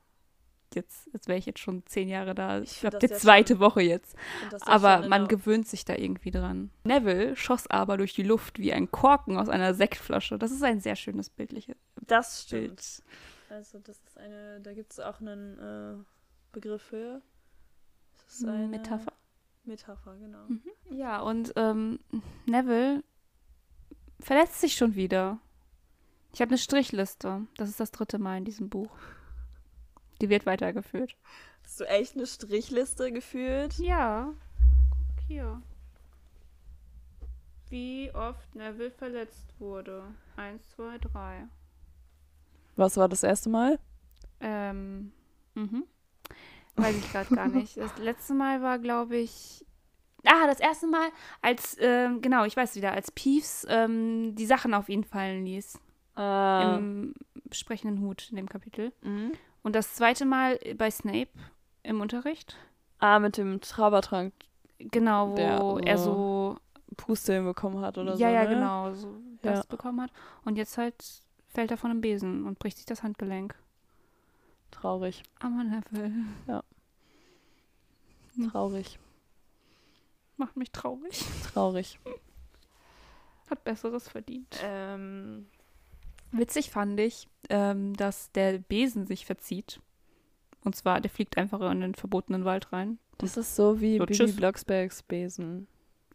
jetzt, jetzt wäre ich jetzt schon zehn Jahre da. Ich, ich habe die zweite schon, Woche jetzt. Aber man gewöhnt sich da irgendwie dran. Neville schoss aber durch die Luft wie ein Korken aus einer Sektflasche. Das ist ein sehr schönes bildliches Das stimmt. Bild. Also das ist eine, da gibt es auch einen äh, Begriff für. Das ist eine Metapher. Metapher, genau. Mhm. Ja, und ähm, Neville verletzt sich schon wieder. Ich habe eine Strichliste. Das ist das dritte Mal in diesem Buch. Die wird weitergeführt. Hast du echt eine Strichliste geführt? Ja. Guck hier. Wie oft Neville verletzt wurde. Eins, zwei, drei. Was war das erste Mal? Ähm, mhm. Weiß ich gerade gar nicht. Das letzte Mal war, glaube ich. Ah, das erste Mal, als, ähm, genau, ich weiß wieder, als Peeves ähm, die Sachen auf ihn fallen ließ. Ah. Im sprechenden Hut in dem Kapitel. Mhm. Und das zweite Mal bei Snape im Unterricht. Ah, mit dem Zaubertrank. Genau, wo der, er so Puste bekommen hat oder ja, so. Ja, ja, ne? genau, so das ja. bekommen hat. Und jetzt halt fällt er von einem Besen und bricht sich das Handgelenk. Traurig. Aber Neville. Ja. Hm. Traurig. Macht mich traurig. Traurig. Hat Besseres verdient. Ähm, Witzig fand ich, ähm, dass der Besen sich verzieht. Und zwar, der fliegt einfach in den verbotenen Wald rein. Das ist so wie so, Bibi Blocksbergs Besen.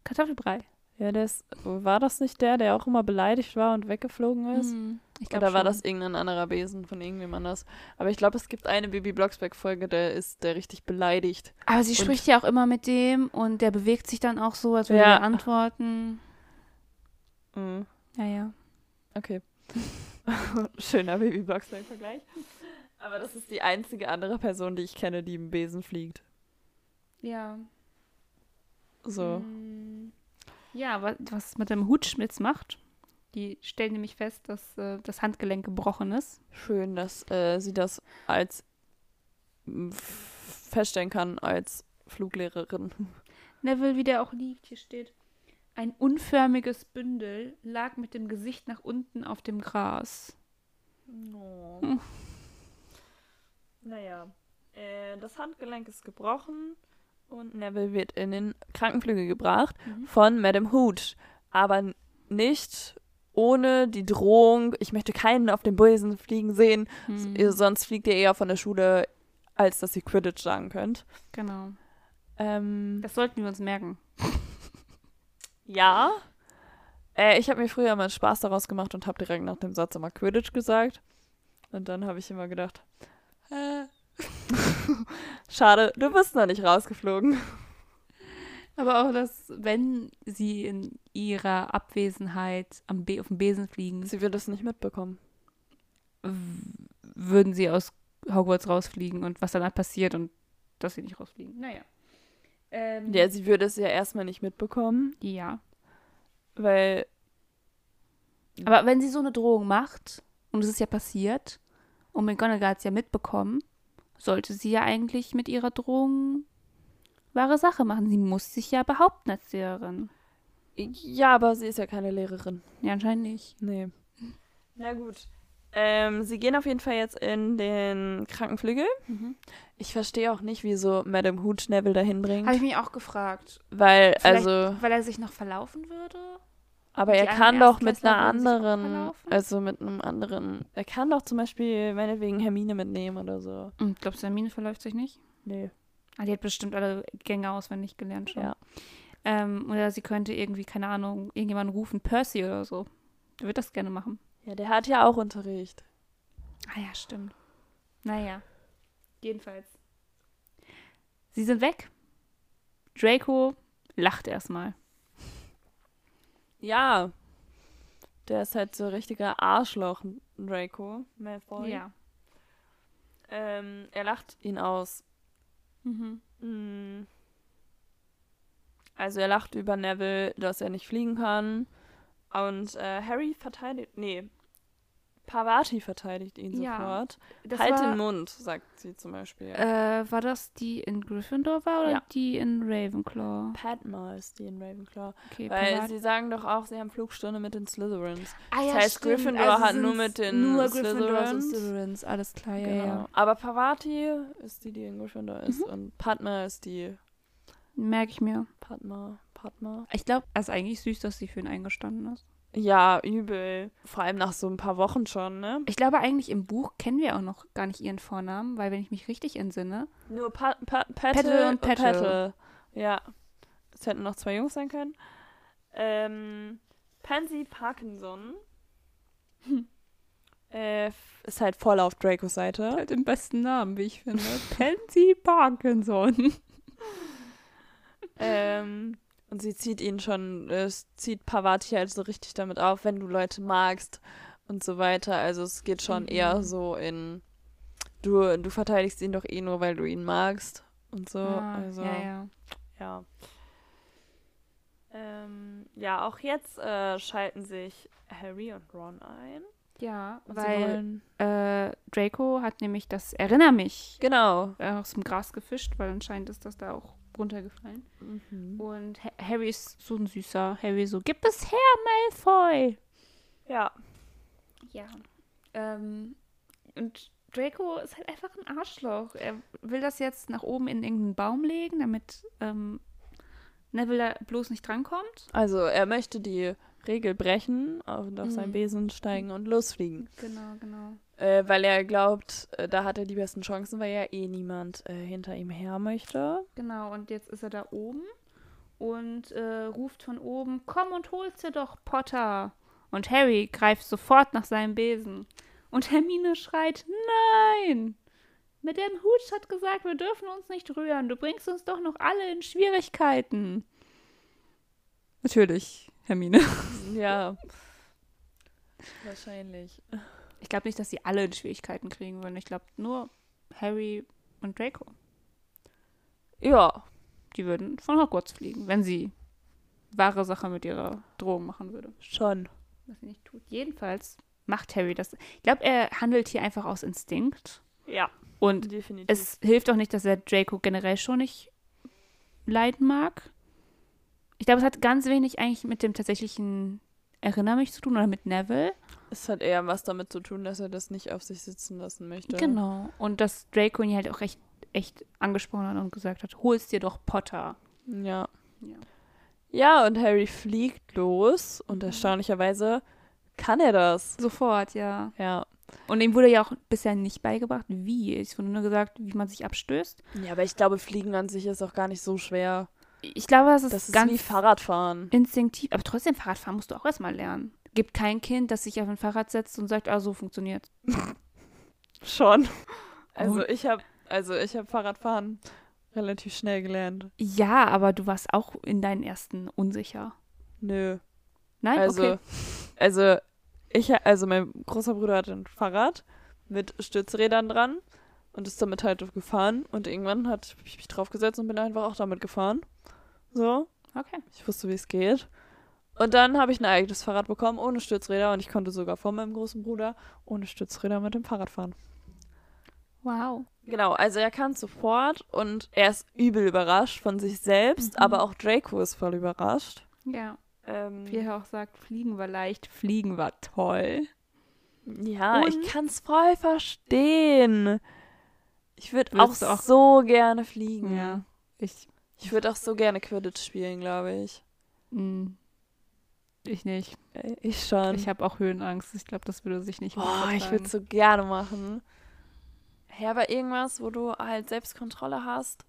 Kartoffelbrei. Ja, der ist, war das nicht der, der auch immer beleidigt war und weggeflogen ist? Hm, Oder war das irgendein anderer Besen von irgendjemand anders? Aber ich glaube, es gibt eine Bibi Blocksberg-Folge, der ist der richtig beleidigt. Aber sie spricht ja auch immer mit dem und der bewegt sich dann auch so, als würde ja. er antworten. Mhm. Ja, ja. Okay. (laughs) Schöner Baby Blocksberg-Vergleich. Aber das ist die einzige andere Person, die ich kenne, die im Besen fliegt. Ja. So. Mm. Ja, was, was mit dem Hutschmitz macht, die stellen nämlich fest, dass äh, das Handgelenk gebrochen ist. Schön, dass äh, sie das als feststellen kann als Fluglehrerin. Neville, wie der auch liegt, hier steht. Ein unförmiges Bündel lag mit dem Gesicht nach unten auf dem Gras. Oh. Hm. Naja, äh, das Handgelenk ist gebrochen und Neville wird in den Krankenflügel gebracht mhm. von Madame Hooch. Aber nicht ohne die Drohung, ich möchte keinen auf dem Bösen fliegen sehen, mhm. sonst fliegt ihr eher von der Schule, als dass ihr Quidditch sagen könnt. Genau. Ähm, das sollten wir uns merken. Ja. Äh, ich habe mir früher mal Spaß daraus gemacht und habe direkt nach dem Satz immer Quidditch gesagt. Und dann habe ich immer gedacht, äh. (laughs) schade, du bist noch nicht rausgeflogen. Aber auch, dass, wenn sie in ihrer Abwesenheit am Be auf dem Besen fliegen. Sie wird das nicht mitbekommen. Würden sie aus Hogwarts rausfliegen und was danach passiert und dass sie nicht rausfliegen. Naja. Ähm, ja, sie würde es ja erstmal nicht mitbekommen. Ja. Weil. Aber wenn sie so eine Drohung macht, und es ist ja passiert, und McGonagall hat es ja mitbekommen, sollte sie ja eigentlich mit ihrer Drohung wahre Sache machen. Sie muss sich ja behaupten als Lehrerin. Ja, aber sie ist ja keine Lehrerin. Ja, anscheinend nicht. Nee. Na gut. Ähm, sie gehen auf jeden Fall jetzt in den Krankenflügel. Mhm. Ich verstehe auch nicht, wieso Madame Hooch Neville dahin bringt. Habe ich mich auch gefragt. Weil, Vielleicht, also. Weil er sich noch verlaufen würde? Aber er kann doch mit einer anderen, also mit einem anderen, er kann doch zum Beispiel meinetwegen Hermine mitnehmen oder so. Und hm, glaubst du, Hermine verläuft sich nicht? Nee. Ah, die hat bestimmt alle Gänge auswendig gelernt schon. Ja. Ähm, oder sie könnte irgendwie, keine Ahnung, irgendjemanden rufen, Percy oder so. Der wird das gerne machen. Ja, der hat ja auch Unterricht. Ah ja, stimmt. Naja. Jedenfalls. Sie sind weg. Draco lacht erstmal. Ja. Der ist halt so richtiger Arschloch, Draco Malfoy. Ja. Ähm, er lacht ihn aus. Mhm. Mm. Also er lacht über Neville, dass er nicht fliegen kann. Und äh, Harry verteidigt. Nee, Pavati verteidigt ihn ja, sofort. Halt war, den Mund, sagt sie zum Beispiel. Äh, war das die in Gryffindor war oder ja. die in Ravenclaw? Padma ist die in Ravenclaw. Okay, Weil Pavat sie sagen doch auch, sie haben Flugstunde mit den Slytherins. Ah, ja, das heißt, stimmt. Gryffindor also hat nur mit den nur Slytherins. Slytherins. Alles klar, ja, genau. ja. Aber Pavati ist die, die in Gryffindor ist. Mhm. Und Padma ist die. Merke ich mir. Padma, Padma. Ich glaube, es ist eigentlich süß, dass sie für ihn eingestanden ist. Ja, übel. Vor allem nach so ein paar Wochen schon, ne? Ich glaube eigentlich im Buch kennen wir auch noch gar nicht ihren Vornamen, weil wenn ich mich richtig entsinne. Nur pa pa Petal und Petal. Ja. Es hätten noch zwei Jungs sein können. Ähm, Pansy Parkinson. Hm. Äh, ist halt voll auf Dracos Seite. Halt den besten Namen, wie ich finde. (laughs) Pansy Parkinson. (laughs) ähm, und sie zieht ihn schon, es zieht Pavati halt so richtig damit auf, wenn du Leute magst und so weiter. Also es geht schon mhm. eher so in, du, du verteidigst ihn doch eh nur, weil du ihn magst und so. Ah, also, ja, ja. Ja. Ähm, ja, auch jetzt äh, schalten sich Harry und Ron ein. Ja, und weil äh, Draco hat nämlich das Erinner mich genau. aus dem Gras gefischt, weil anscheinend ist das da auch runtergefallen. Mhm. Und ha Harry ist so ein süßer. Harry so, gib es her, Malfoy! Ja. Ja. Ähm, und Draco ist halt einfach ein Arschloch. Er will das jetzt nach oben in irgendeinen Baum legen, damit ähm, Neville da bloß nicht drankommt. Also er möchte die Regel brechen und auf mhm. seinen Besen steigen und losfliegen. Genau, genau. Äh, weil er glaubt, äh, da hat er die besten Chancen, weil ja eh niemand äh, hinter ihm her möchte. Genau, und jetzt ist er da oben und äh, ruft von oben, komm und hol's dir doch, Potter. Und Harry greift sofort nach seinem Besen. Und Hermine schreit, nein! Mit dem Hut hat gesagt, wir dürfen uns nicht rühren. Du bringst uns doch noch alle in Schwierigkeiten. Natürlich, Hermine. Ja. (laughs) Wahrscheinlich. Ich glaube nicht, dass sie alle in Schwierigkeiten kriegen würden. Ich glaube nur Harry und Draco. Ja. Die würden von Hogwarts fliegen, wenn sie wahre Sache mit ihrer Drohung machen würde. Schon. Was sie nicht tut. Jedenfalls macht Harry das. Ich glaube, er handelt hier einfach aus Instinkt. Ja. Und definitiv. es hilft auch nicht, dass er Draco generell schon nicht leiden mag. Ich glaube, es hat ganz wenig eigentlich mit dem tatsächlichen Erinner mich zu tun oder mit Neville. Es hat eher was damit zu tun, dass er das nicht auf sich sitzen lassen möchte. Genau. Und dass Draco ihn halt auch recht, echt angesprochen hat und gesagt hat, hol's dir doch Potter. Ja. Ja, ja und Harry fliegt los und mhm. erstaunlicherweise kann er das. Sofort, ja. Ja. Und ihm wurde ja auch bisher nicht beigebracht, wie. Es wurde nur gesagt, wie man sich abstößt. Ja, aber ich glaube, Fliegen an sich ist auch gar nicht so schwer. Ich glaube, das ist, das ist ganz wie Fahrradfahren. Instinktiv. Aber trotzdem, Fahrradfahren musst du auch erstmal lernen. Gibt kein Kind, das sich auf ein Fahrrad setzt und sagt, ah, so funktioniert. (laughs) Schon. Also ich habe also ich habe Fahrradfahren relativ schnell gelernt. Ja, aber du warst auch in deinen ersten unsicher. Nö. Nein, also, okay. Also ich also mein großer Bruder hatte ein Fahrrad mit Stützrädern dran und ist damit halt gefahren und irgendwann hat ich mich draufgesetzt und bin einfach auch damit gefahren. So. Okay. Ich wusste, wie es geht. Und dann habe ich ein eigenes Fahrrad bekommen, ohne Stützräder. Und ich konnte sogar von meinem großen Bruder ohne Stützräder mit dem Fahrrad fahren. Wow. Genau, also er kann sofort und er ist übel überrascht von sich selbst, mhm. aber auch Draco ist voll überrascht. Ja. Ähm, Wie er auch sagt, Fliegen war leicht, Fliegen war toll. Ja, und? ich kann es voll verstehen. Ich würde auch, auch so gerne fliegen. Ja, ich ich würde auch so gerne Quidditch spielen, glaube ich. Mm. Ich nicht. Äh, ich schon. Ich habe auch Höhenangst. Ich glaube, das würde sich nicht Oh, ich würde es so gerne machen. Ja, aber irgendwas, wo du halt Selbstkontrolle hast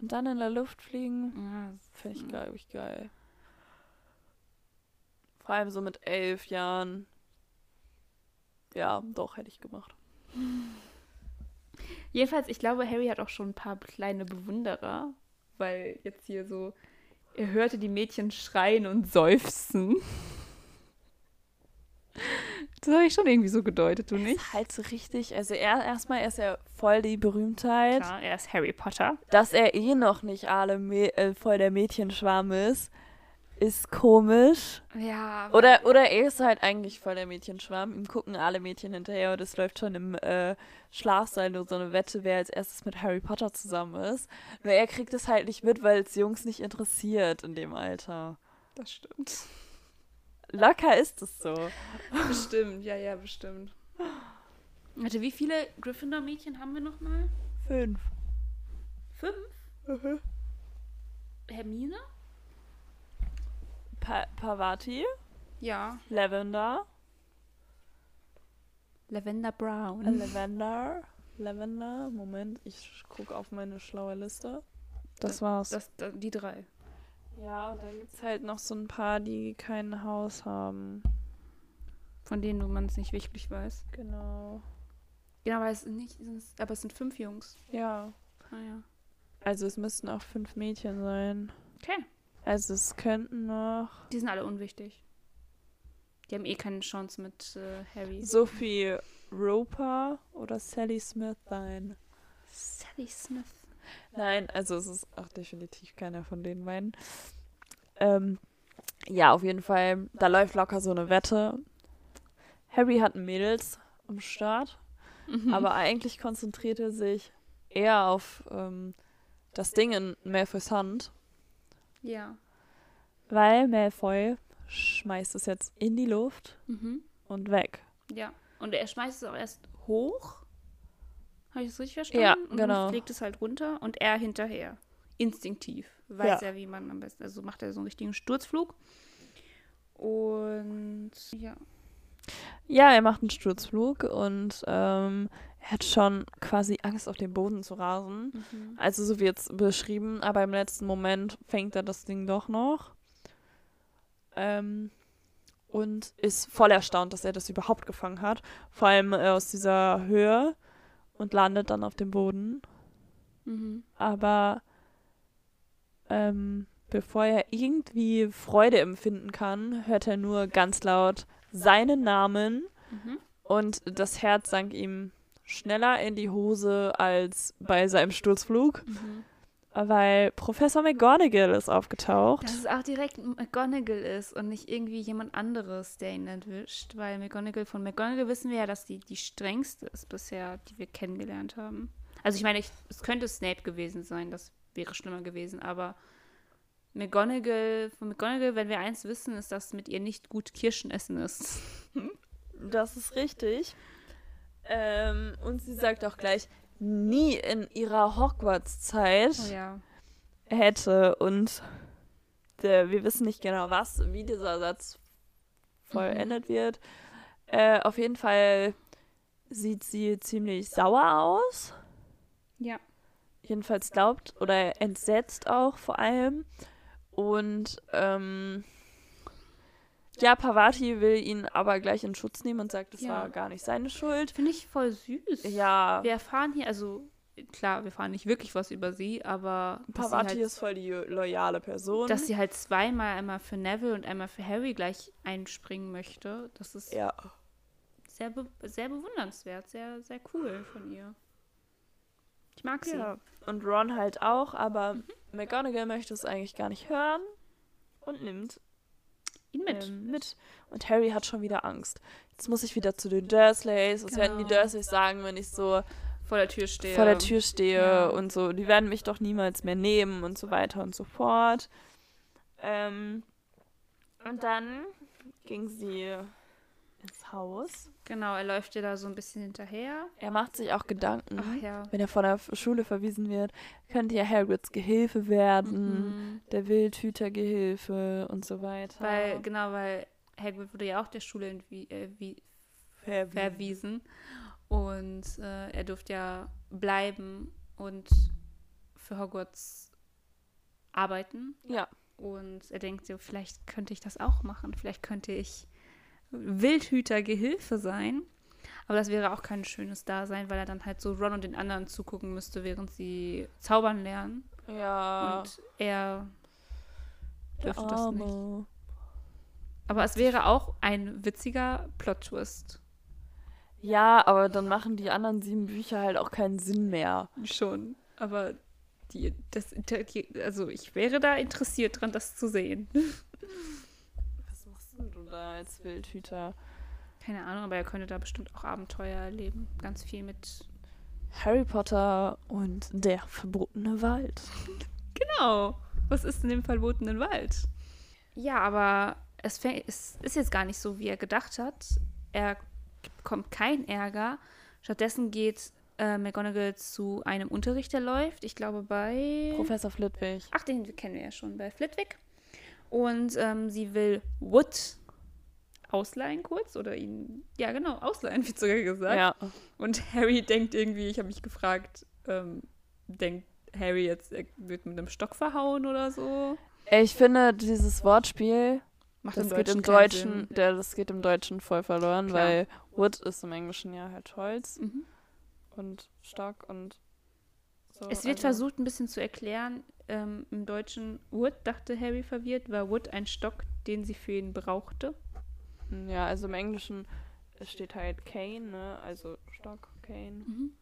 Und dann in der Luft fliegen, ja, finde ich, glaube ich, geil. Vor allem so mit elf Jahren. Ja, doch, hätte ich gemacht. (laughs) Jedenfalls, ich glaube, Harry hat auch schon ein paar kleine Bewunderer, weil jetzt hier so, er hörte die Mädchen schreien und seufzen. Das habe ich schon irgendwie so gedeutet, du nicht? halt so richtig. Also er erstmal ist er voll die Berühmtheit. Klar, er ist Harry Potter. Dass er eh noch nicht alle äh, voll der Mädchenschwarm ist ist komisch. Ja. Oder, oder er ist halt eigentlich voll der Mädchenschwarm. Ihm gucken alle Mädchen hinterher und es läuft schon im äh, Schlafsaal nur so eine Wette, wer als erstes mit Harry Potter zusammen ist. Nur er kriegt es halt nicht mit, weil es Jungs nicht interessiert in dem Alter. Das stimmt. Locker ist es so. Bestimmt, ja, ja, bestimmt. Warte, wie viele Gryffindor-Mädchen haben wir nochmal? Fünf. Fünf? Mhm. Hermine? Pa Pavati. Ja. Lavender. Lavender Brown. Lavender. Lavender. Moment, ich gucke auf meine schlaue Liste. Das war's. Das, das, die drei. Ja, und dann gibt es halt noch so ein paar, die kein Haus haben. Von denen man es nicht wirklich weiß. Genau. Genau, aber es, sind nicht, aber es sind fünf Jungs. Ja. Ah ja. Also es müssten auch fünf Mädchen sein. Okay. Also es könnten noch. Die sind alle unwichtig. Die haben eh keine Chance mit äh, Harry. Sophie Roper oder Sally Smith sein. Sally Smith. Nein, also es ist auch definitiv keiner von den beiden. Ähm, ja, auf jeden Fall, da läuft locker so eine Wette. Harry hat Mädels am Start, mhm. aber eigentlich konzentriert er sich eher auf ähm, das Ding in Malfoys Hand. Ja. Weil Malfoy schmeißt es jetzt in die Luft mhm. und weg. Ja. Und er schmeißt es auch erst hoch. Habe ich das richtig verstanden? Ja, und genau. Und fliegt es halt runter und er hinterher. Instinktiv. Weiß ja. er, wie man am besten. Also macht er so einen richtigen Sturzflug. Und ja. Ja, er macht einen Sturzflug und ähm, er hat schon quasi Angst, auf den Boden zu rasen. Mhm. Also so wie jetzt beschrieben, aber im letzten Moment fängt er das Ding doch noch. Ähm, und ist voll erstaunt, dass er das überhaupt gefangen hat. Vor allem äh, aus dieser Höhe und landet dann auf dem Boden. Mhm. Aber ähm, bevor er irgendwie Freude empfinden kann, hört er nur ganz laut seinen Namen. Mhm. Und das Herz sank ihm schneller in die Hose als bei seinem Sturzflug. Mhm. Weil Professor McGonagall ist aufgetaucht. Dass es auch direkt McGonagall ist und nicht irgendwie jemand anderes, der ihn entwischt. Weil McGonagall, von McGonagall wissen wir ja, dass die die strengste ist bisher, die wir kennengelernt haben. Also ich meine, ich, es könnte Snape gewesen sein, das wäre schlimmer gewesen, aber McGonagall, von McGonagall, wenn wir eins wissen, ist, dass mit ihr nicht gut Kirschen essen ist. das ist richtig. Ähm, und sie sagt auch gleich, nie in ihrer Hogwarts-Zeit oh, ja. hätte und der, wir wissen nicht genau was, wie dieser Satz vollendet mhm. wird. Äh, auf jeden Fall sieht sie ziemlich sauer aus. Ja. Jedenfalls glaubt oder entsetzt auch vor allem. Und ähm, ja, Pavati will ihn aber gleich in Schutz nehmen und sagt, es ja. war gar nicht seine Schuld. Finde ich voll süß. Ja. Wir erfahren hier, also klar, wir erfahren nicht wirklich was über sie, aber. Pavati halt, ist voll die loyale Person. Dass sie halt zweimal, einmal für Neville und einmal für Harry gleich einspringen möchte, das ist ja. sehr, be sehr bewundernswert, sehr, sehr cool von ihr. Ich mag sie. Ja. Und Ron halt auch, aber mhm. McGonagall möchte es eigentlich gar nicht hören und nimmt ihn mit. Ähm, mit. Und Harry hat schon wieder Angst. Jetzt muss ich wieder zu den Dursleys. Was genau. werden die genau. Dursleys sagen, wenn ich so vor der Tür stehe? Vor der Tür stehe ja. und so. Die werden mich doch niemals mehr nehmen und so weiter und so fort. Ähm, und dann ging sie ins Haus. Genau, er läuft dir da so ein bisschen hinterher. Er macht sich auch Gedanken, Ach, ja. wenn er von der Schule verwiesen wird, könnte ja Hagrids Gehilfe werden, mhm. der Wildhütergehilfe und so weiter. Weil, genau, weil Hagrid wurde ja auch der Schule äh, wie, verwiesen. verwiesen. Und äh, er durfte ja bleiben und für Hogwarts arbeiten. Ja. Und er denkt so, vielleicht könnte ich das auch machen. Vielleicht könnte ich Wildhüter-Gehilfe sein. Aber das wäre auch kein schönes Dasein, weil er dann halt so Ron und den anderen zugucken müsste, während sie zaubern lernen. Ja. Und er dürfte das nicht. Aber es wäre auch ein witziger Plot-Twist. Ja, aber dann machen die anderen sieben Bücher halt auch keinen Sinn mehr. Schon. Aber die, das, also ich wäre da interessiert dran, das zu sehen. (laughs) Da als Wildhüter? Keine Ahnung, aber er könnte da bestimmt auch Abenteuer erleben. Ganz viel mit Harry Potter und der verbotene Wald. (laughs) Genau. Was ist in dem verbotenen Wald? Ja, aber es, es ist jetzt gar nicht so, wie er gedacht hat. Er bekommt keinen Ärger. Stattdessen geht äh, McGonagall zu einem Unterricht, der läuft. Ich glaube bei. Professor Flitwick. Ach, den kennen wir ja schon bei Flitwick. Und ähm, sie will Wood ausleihen kurz oder ihn. Ja, genau, ausleihen, (laughs) wie sogar gesagt. Ja. Und Harry denkt irgendwie, ich habe mich gefragt, ähm, denkt Harry jetzt, er wird mit einem Stock verhauen oder so? Ich finde, dieses Wortspiel Macht das geht im Deutschen, der, das geht im Deutschen voll verloren, Klar. weil Wood ist im Englischen ja halt Holz mhm. und Stock und so. Es wird also. versucht, ein bisschen zu erklären. Ähm, Im Deutschen Wood, dachte Harry verwirrt, war Wood ein Stock, den sie für ihn brauchte. Ja, also im Englischen steht halt Cane, ne? Also Stock, Cane. Mhm.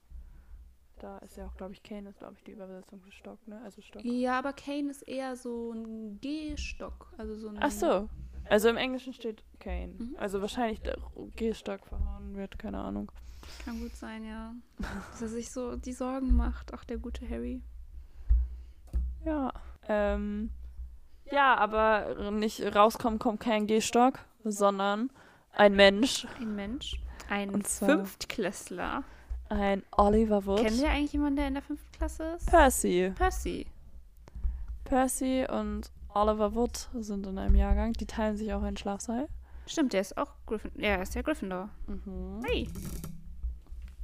Da ist ja auch, glaube ich, Cane ist, glaube ich, die Übersetzung für Stock, ne? Also Stock. Ja, aber Cane ist eher so ein G-Stock. Also so ein Ach so. Also im Englischen steht Kane. Mhm. Also wahrscheinlich der Gehstock verhauen wird, keine Ahnung. Kann gut sein, ja. (laughs) Dass er sich so die Sorgen macht. Ach, der gute Harry. Ja. Ähm, ja, aber nicht rauskommen kommt kein Gehstock, sondern ein Mensch. Ein Mensch. Ein Fünftklässler. Ein Oliver Wood. Kennen wir eigentlich jemanden, der in der fünften Klasse ist? Percy. Percy. Percy und Oliver Wood sind in einem Jahrgang. Die teilen sich auch einen Schlafsaal. Stimmt, der ist auch Gryffindor. Ja, er ist ja Gryffindor. Mhm. Hey.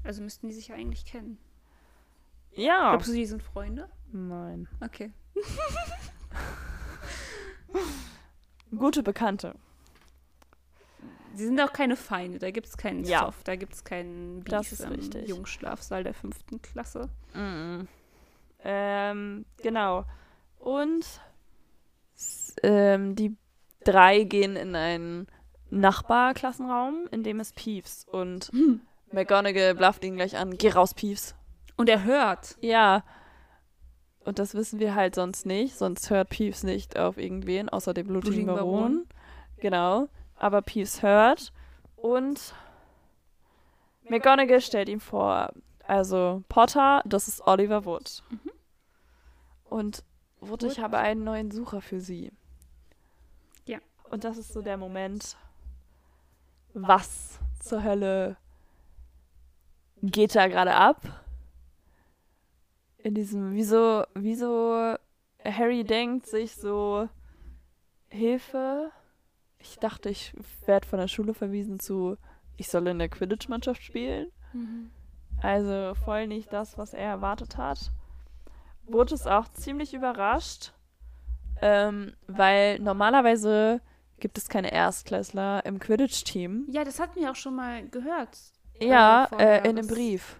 Also müssten die sich ja eigentlich kennen. Ja. Glaubst du, die sind Freunde? Nein. Okay. (laughs) (laughs) Gute Bekannte. Sie sind auch keine Feinde, da gibt es keinen ja. Zoff, da gibt es keinen Beef das ist im richtig. Jungschlafsaal der fünften Klasse. Mhm. Ähm, genau. Und ähm, die drei gehen in einen Nachbarklassenraum, in dem ist Peeves. Und hm. McGonagall blafft ihn gleich an, geh raus, Peeves. Und er hört. Ja. Und das wissen wir halt sonst nicht. Sonst hört Peeves nicht auf irgendwen, außer dem blutigen Baron. Baron. Genau. Aber Peeves hört. Und McGonagall stellt ihm vor, also Potter, das ist Oliver Wood. Mhm. Und Wood, ich habe einen neuen Sucher für Sie. Ja. Und das ist so der Moment, was zur Hölle geht da gerade ab? In diesem, wieso, wieso Harry denkt sich so, Hilfe, ich dachte, ich werde von der Schule verwiesen zu, ich soll in der Quidditch-Mannschaft spielen. Mhm. Also voll nicht das, was er erwartet hat wurde es auch ziemlich überrascht, ähm, weil normalerweise gibt es keine Erstklässler im Quidditch-Team. Ja, das hatten wir auch schon mal gehört. Ja, äh, äh in dem Brief.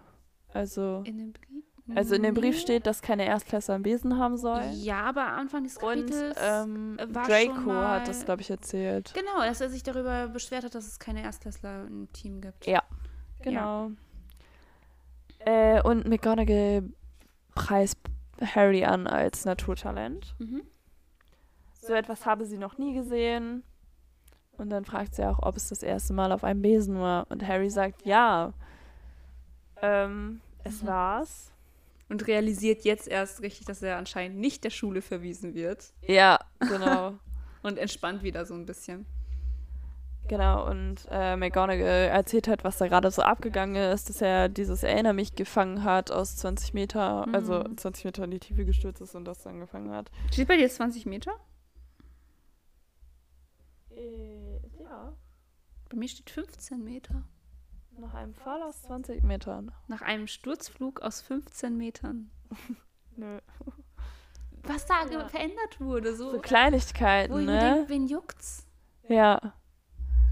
Also. In dem Brief? Also in dem Brief steht, dass keine Erstklässler im Wesen haben sollen. Ja, aber Anfang des Kapitels Und ähm, Draco hat das, glaube ich, erzählt. Genau, dass er sich darüber beschwert hat, dass es keine Erstklässler im Team gibt. Ja, genau. Ja. Äh, und McGonagall preist Harry an als Naturtalent. Mhm. So etwas habe sie noch nie gesehen. Und dann fragt sie auch, ob es das erste Mal auf einem Besen war. Und Harry sagt, ja. Ähm, es mhm. war's. Und realisiert jetzt erst richtig, dass er anscheinend nicht der Schule verwiesen wird. Ja, genau. (laughs) und entspannt wieder so ein bisschen. Genau, und äh, McGonagall erzählt halt, was da gerade so abgegangen ist, dass er dieses Erinner mich gefangen hat aus 20 Meter, mhm. also 20 Meter in die Tiefe gestürzt ist und das dann gefangen hat. Steht bei dir 20 Meter? Äh, ja. Bei mir steht 15 Meter. Nach einem Fall aus 20 Metern. Nach einem Sturzflug aus 15 Metern. (laughs) Nö. Was da ja. verändert wurde. So, so Kleinigkeiten, wo ich ne? Denk, wen juckt's? Ja.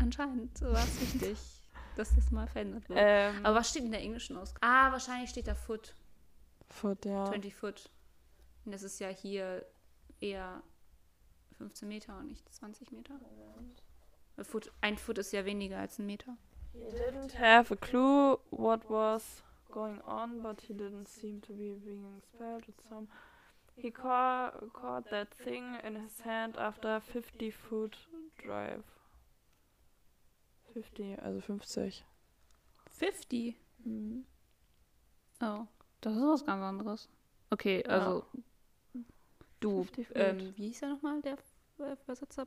Anscheinend war es wichtig, (laughs) dass das mal verändert wurde. Ähm, Aber was steht in der englischen Ausgabe? Ah, wahrscheinlich steht da Foot. Foot, ja. 20 Foot. Und das ist ja hier eher 15 Meter und nicht 20 Meter. Foot, ein Foot ist ja weniger als ein Meter. He didn't have a clue what was going on, but he didn't seem to be being expelled with some. He caught, caught that thing in his hand after 50 foot drive. 50, also 50. 50? Mhm. Oh, das ist was ganz anderes. Okay, also ja. du, ähm, wie hieß er nochmal, der Übersetzer?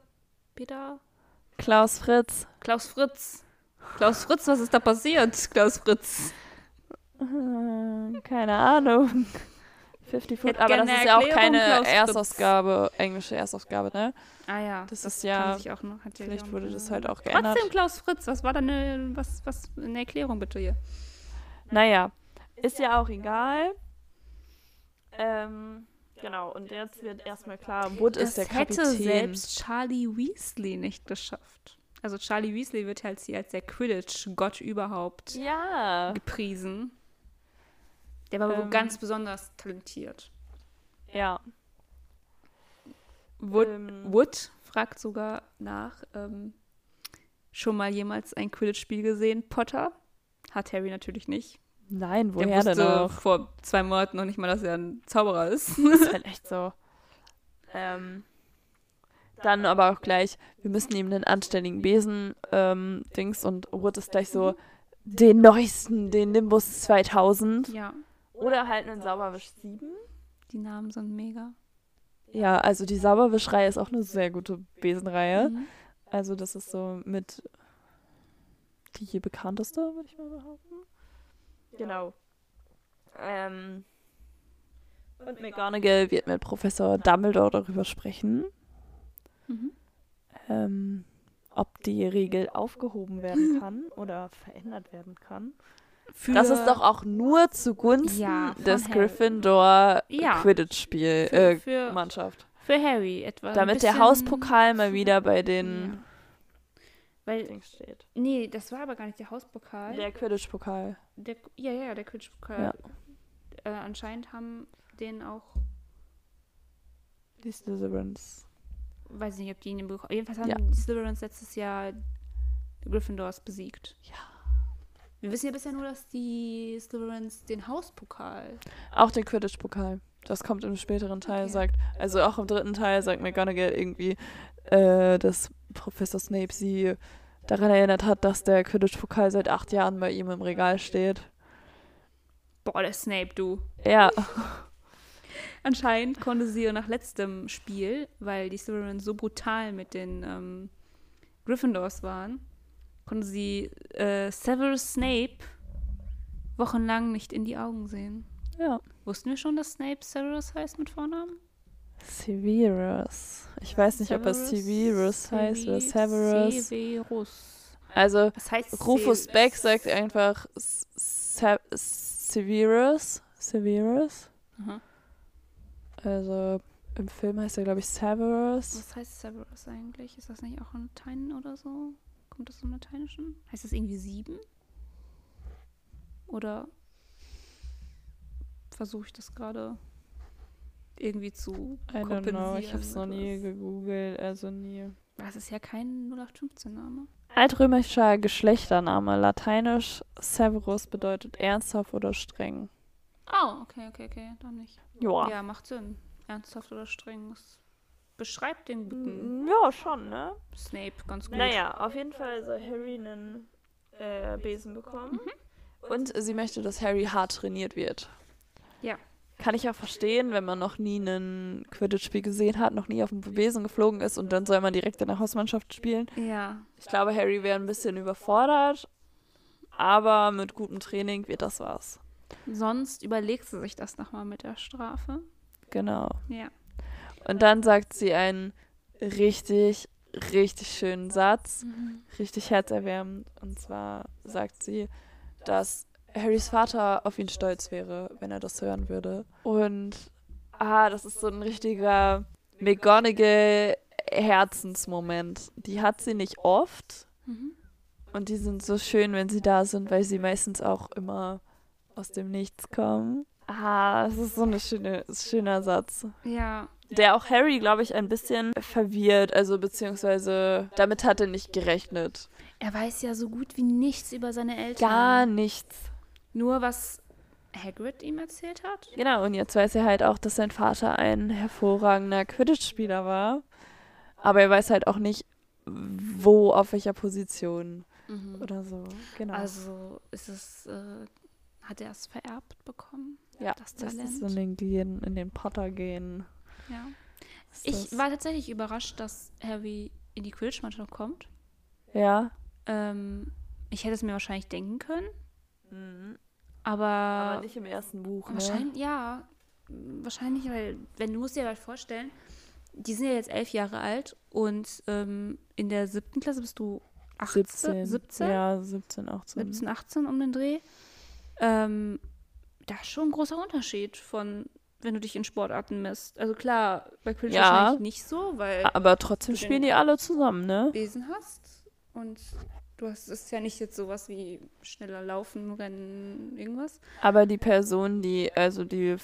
Peter? Klaus Fritz. Klaus Fritz. Klaus Fritz, was ist da passiert, Klaus Fritz? Keine Ahnung. 50 Foot, aber das ist ja auch keine Erstausgabe, englische Erstausgabe, ne? Ah ja. Das, das ist ja, auch noch, vielleicht wurde das halt auch geändert. Trotzdem Klaus Fritz, was war da eine, was, was, eine Erklärung bitte hier? Naja, ist ja auch egal. Ähm, genau, und jetzt wird erstmal klar, Wood das ist der Kapitän. hätte selbst Charlie Weasley nicht geschafft. Also Charlie Weasley wird halt hier als der Quidditch-Gott überhaupt ja. gepriesen. Der war ähm, ganz besonders talentiert. Ja. Wood, ähm, Wood fragt sogar nach, ähm, schon mal jemals ein Quidditch-Spiel gesehen, Potter? Hat Harry natürlich nicht. Nein, woher Der denn auch? vor zwei Monaten noch nicht mal, dass er ein Zauberer ist. Das ist halt echt so. (laughs) Ähm, dann aber auch gleich, wir müssen ihm einen anständigen Besen ähm, Dings und Wood ist gleich so den neuesten, den Nimbus 2000. Ja. Oder halt einen Sauberwisch 7. Die Namen sind mega. Ja, also die Sauberwischreihe ist auch eine sehr gute Besenreihe. Mhm. Also das ist so mit die je bekannteste, würde ich mal behaupten. Genau. Ähm, und McGonagall wird mit Professor Dumbledore darüber sprechen, mhm. ähm, ob die Regel aufgehoben werden kann oder verändert werden kann. Für das ist doch auch nur zugunsten ja, des Gryffindor ja. Quidditch-Spiel, äh, für, Mannschaft. Für Harry etwa. Damit der Hauspokal mal wieder bei den ja. Weil, steht. Nee, das war aber gar nicht der Hauspokal. Der Quidditch-Pokal. Ja, ja, der Quidditch-Pokal. Ja. Äh, anscheinend haben den auch die Slytherins. Weiß nicht, ob die ihn bekommen. Jedenfalls haben ja. die Slytherins letztes Jahr Gryffindors besiegt. Ja. Wir wissen ja bisher nur, dass die Slytherins den Hauspokal. Auch den Quidditch-Pokal. Das kommt im späteren Teil, okay. sagt, also auch im dritten Teil sagt McGonagall irgendwie, äh, dass Professor Snape sie daran erinnert hat, dass der Quidditch-Pokal seit acht Jahren bei ihm im Regal steht. Boah, der Snape, du. Ja. Anscheinend konnte sie nach letztem Spiel, weil die Slytherins so brutal mit den ähm, Gryffindors waren, konnte sie äh, Severus Snape wochenlang nicht in die Augen sehen. Ja. Wussten wir schon, dass Snape Severus heißt mit Vornamen? Severus. Ich weiß nicht, Severus, ob es Severus heißt oder Severus. Severus. Also, Rufus Beck sagt einfach Se Severus. Severus. Aha. Also, im Film heißt er, glaube ich, Severus. Was heißt Severus eigentlich? Ist das nicht auch in Latein oder so? Kommt das im Lateinischen? Heißt das irgendwie sieben? Oder versuche ich das gerade irgendwie zu I don't know, ich habe es noch nie gegoogelt, also nie. Das ist ja kein 0815-Name. Altrömischer Geschlechtername, lateinisch Severus bedeutet ernsthaft oder streng. Oh, okay, okay, okay, dann nicht. Ja. Ja, macht Sinn. Ernsthaft oder streng. Das beschreibt den guten. Mm, ja, schon, ne? Snape, ganz gut. Naja, auf jeden Fall soll Harry einen äh, Besen bekommen. Mhm. Und sie möchte, dass Harry hart trainiert wird. Ja. Kann ich auch verstehen, wenn man noch nie ein Quidditch-Spiel gesehen hat, noch nie auf dem Besen geflogen ist und dann soll man direkt in der Hausmannschaft spielen. Ja. Ich glaube, Harry wäre ein bisschen überfordert, aber mit gutem Training wird das was. Sonst überlegt sie sich das nochmal mit der Strafe. Genau. Ja. Und dann sagt sie einen richtig, richtig schönen Satz, mhm. richtig herzerwärmend. Und zwar sagt sie, dass Harrys Vater auf ihn stolz wäre, wenn er das hören würde. Und ah, das ist so ein richtiger McGonagall Herzensmoment. Die hat sie nicht oft. Mhm. Und die sind so schön, wenn sie da sind, weil sie meistens auch immer aus dem Nichts kommen. Ah, das ist so ein schöne, schöner Satz. Ja. Der auch Harry, glaube ich, ein bisschen verwirrt, also beziehungsweise damit hat er nicht gerechnet. Er weiß ja so gut wie nichts über seine Eltern. Gar nichts. Nur was Hagrid ihm erzählt hat. Genau, und jetzt weiß er halt auch, dass sein Vater ein hervorragender Quidditch-Spieler war. Aber er weiß halt auch nicht, wo, auf welcher Position mhm. oder so. Genau. Also ist es, äh, hat er es vererbt bekommen? Ja, das Talent. Das ist in den Gen, in den Potter gehen. Ja. Ich war tatsächlich überrascht, dass Harry in die Quidditch-Mannschaft kommt. Ja. Ähm, ich hätte es mir wahrscheinlich denken können. Mhm. Aber, aber nicht im ersten Buch. Ne? Wahrscheinlich, ja. Wahrscheinlich, weil, wenn du musst dir halt vorstellen, die sind ja jetzt elf Jahre alt und ähm, in der siebten Klasse bist du 18, 17. 17? Ja, 17, 18. 17, 18 um den Dreh. Ähm, da ist schon ein großer Unterschied von, wenn du dich in Sportarten misst. Also klar, bei Quidditch ja, wahrscheinlich nicht so, weil. Aber trotzdem spielen die alle zusammen, ne? Lesen hast und Du hast es ja nicht jetzt sowas wie schneller laufen, rennen, irgendwas. Aber die Personen, die, also die,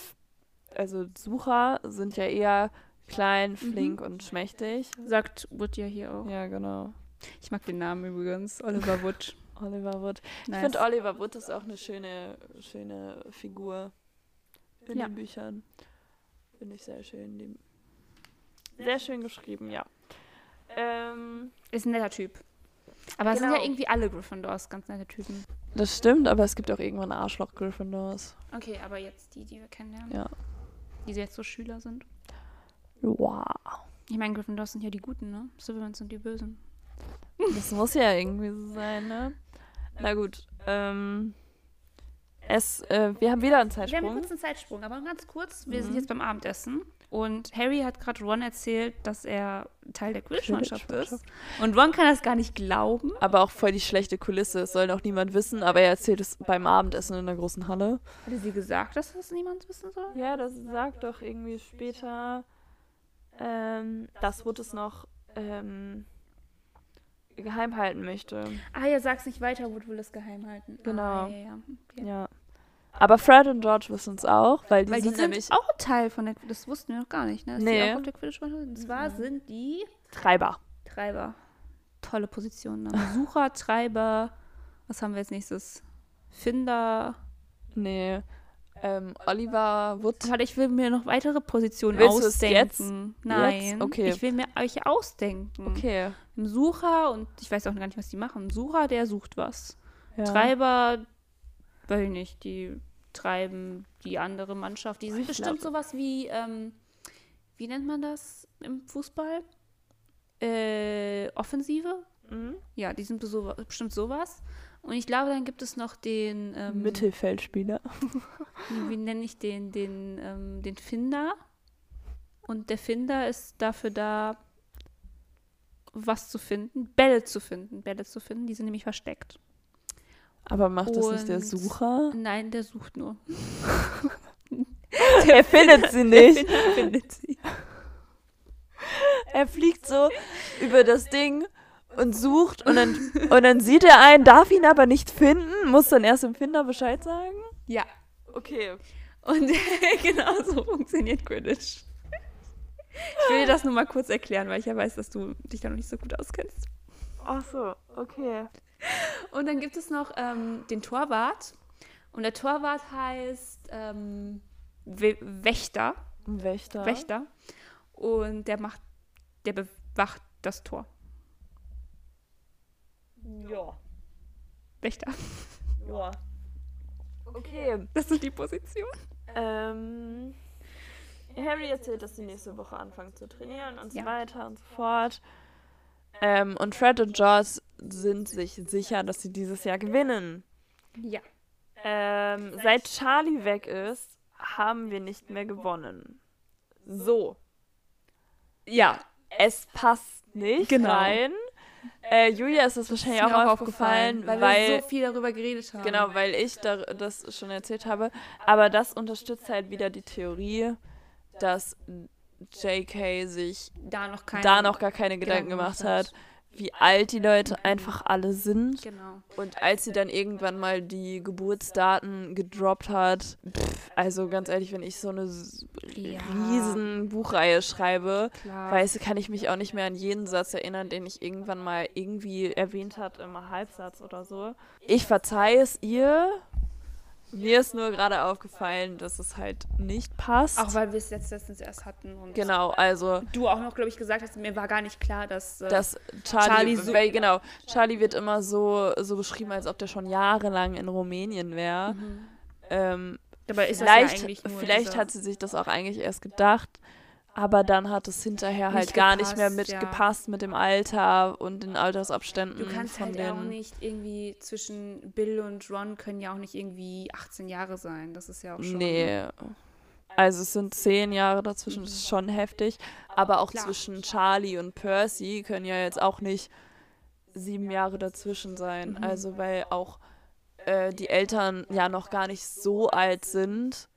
also Sucher sind ja eher klein, mhm. flink mhm. und schmächtig. Sagt Wood ja hier auch. Ja, genau. Ich mag den Namen übrigens, Oliver Wood. (laughs) Oliver Wood. Nice. Ich finde Oliver Wood ist auch eine schöne, schöne Figur in ja. den Büchern. Finde ich sehr schön. Sehr schön geschrieben, ja. Ähm, ist ein netter Typ. Aber es sind ja genau. irgendwie alle Gryffindors ganz nette Typen. Das stimmt, aber es gibt auch irgendwann Arschloch-Gryffindors. Okay, aber jetzt die, die wir kennenlernen. Ja. Die jetzt so Schüler sind. Wow. Ich meine, Gryffindors sind ja die Guten, ne? Slytherins sind die Bösen. Das muss ja irgendwie so sein, ne? Na gut, ähm, es, äh, wir haben wieder einen Zeitsprung. Wir haben kurz einen Zeitsprung, aber ganz kurz. Wir mhm. sind jetzt beim Abendessen und Harry hat gerade Ron erzählt, dass er Teil der Quidditch-Mannschaft ist. Und Ron kann das gar nicht glauben. Aber auch voll die schlechte Kulisse. Es soll noch niemand wissen, aber er erzählt es beim Abendessen in der großen Halle. Hatte sie gesagt, dass das niemand wissen soll? Ja, das sagt doch irgendwie später, ähm, dass Wood es noch ähm, geheim halten möchte. Ah, ja, sag's nicht weiter, Wood will es geheim halten. Genau. Ah, ja, ja. Okay. ja. Aber Fred und George wissen es auch, weil die, weil die sind, sind nämlich auch Teil von der Das wussten wir noch gar nicht, ne? Dass nee. Die auch auf der Quidditch Und zwar sind die Treiber. Treiber. Tolle Position. Ne? Sucher, Treiber. Was haben wir als nächstes? Finder. Nee. Ähm, Oliver Wood. Warte, ich will mir noch weitere Positionen Willst ausdenken. Jetzt? Nein. Jetzt? Okay. Ich will mir euch ausdenken. Okay. Ein Sucher, und ich weiß auch gar nicht, was die machen. Ein Sucher, der sucht was. Ja. Treiber, weiß ich nicht, die treiben die andere Mannschaft. Die sind ich bestimmt glaub... sowas wie, ähm, wie nennt man das im Fußball? Äh, Offensive? Mhm. Ja, die sind so, bestimmt sowas. Und ich glaube, dann gibt es noch den ähm, Mittelfeldspieler. wie, nenne ich den? Den, ähm, den Finder. Und der Finder ist dafür da, was zu finden, Bälle zu finden. Bälle zu finden, die sind nämlich versteckt. Aber macht das nicht der Sucher? Nein, der sucht nur. (laughs) er findet sie nicht. Der findet sie. Er fliegt so über das Ding und sucht und dann, und dann sieht er einen, darf ihn aber nicht finden, muss dann erst dem Finder Bescheid sagen? Ja. Okay. Und (laughs) genau so funktioniert Quidditch. Ich will dir das nur mal kurz erklären, weil ich ja weiß, dass du dich da noch nicht so gut auskennst. Ach so, okay. Und dann gibt es noch ähm, den Torwart. Und der Torwart heißt ähm, Wächter. Wächter. Wächter. Und der macht, der bewacht das Tor. Ja. Wächter. Ja. Okay. Das ist die Position. Ähm, Harry erzählt, dass sie nächste Woche anfangen zu trainieren und ja. so weiter und so fort. Ähm, und Fred und Joss sind sich sicher, dass sie dieses Jahr gewinnen. Ja. Ähm, seit Charlie weg ist, haben wir nicht mehr gewonnen. So. Ja, es passt nicht genau. rein. Äh, Julia ist das wahrscheinlich ist auch, auch aufgefallen, weil, weil, wir so viel darüber geredet haben. Genau, weil ich da, das schon erzählt habe. Aber das unterstützt halt wieder die Theorie, dass JK sich da noch, keine, da noch gar keine Gedanken, Gedanken gemacht hat. hat wie alt die Leute einfach alle sind. Genau. Und als sie dann irgendwann mal die Geburtsdaten gedroppt hat, pff, also ganz ehrlich, wenn ich so eine ja. riesen Buchreihe schreibe, Klar. weißt kann ich mich auch nicht mehr an jeden Satz erinnern, den ich irgendwann mal irgendwie erwähnt hat im Halbsatz oder so. Ich verzeihe es ihr, mir ist nur gerade aufgefallen, dass es halt nicht passt. Auch weil wir es jetzt letztens erst hatten. genau, also. Du auch noch, glaube ich, gesagt hast, mir war gar nicht klar, dass. Äh, dass Charlie, Charlie so weil, genau, Charlie wird immer so, so beschrieben, als ob der schon jahrelang in Rumänien wäre. Mhm. Ähm, Dabei ist vielleicht, das ja eigentlich nur Vielleicht hat sie sich das auch eigentlich erst gedacht aber dann hat es hinterher halt gar gepasst, nicht mehr mitgepasst ja. mit dem Alter und den Altersabständen. Du kannst von halt auch nicht irgendwie zwischen Bill und Ron können ja auch nicht irgendwie 18 Jahre sein. Das ist ja auch schon. Nee. Also es sind zehn Jahre dazwischen, das ist schon heftig. Aber auch Klar. zwischen Charlie und Percy können ja jetzt auch nicht sieben Jahre dazwischen sein. Mhm. Also weil auch äh, die Eltern ja noch gar nicht so alt sind.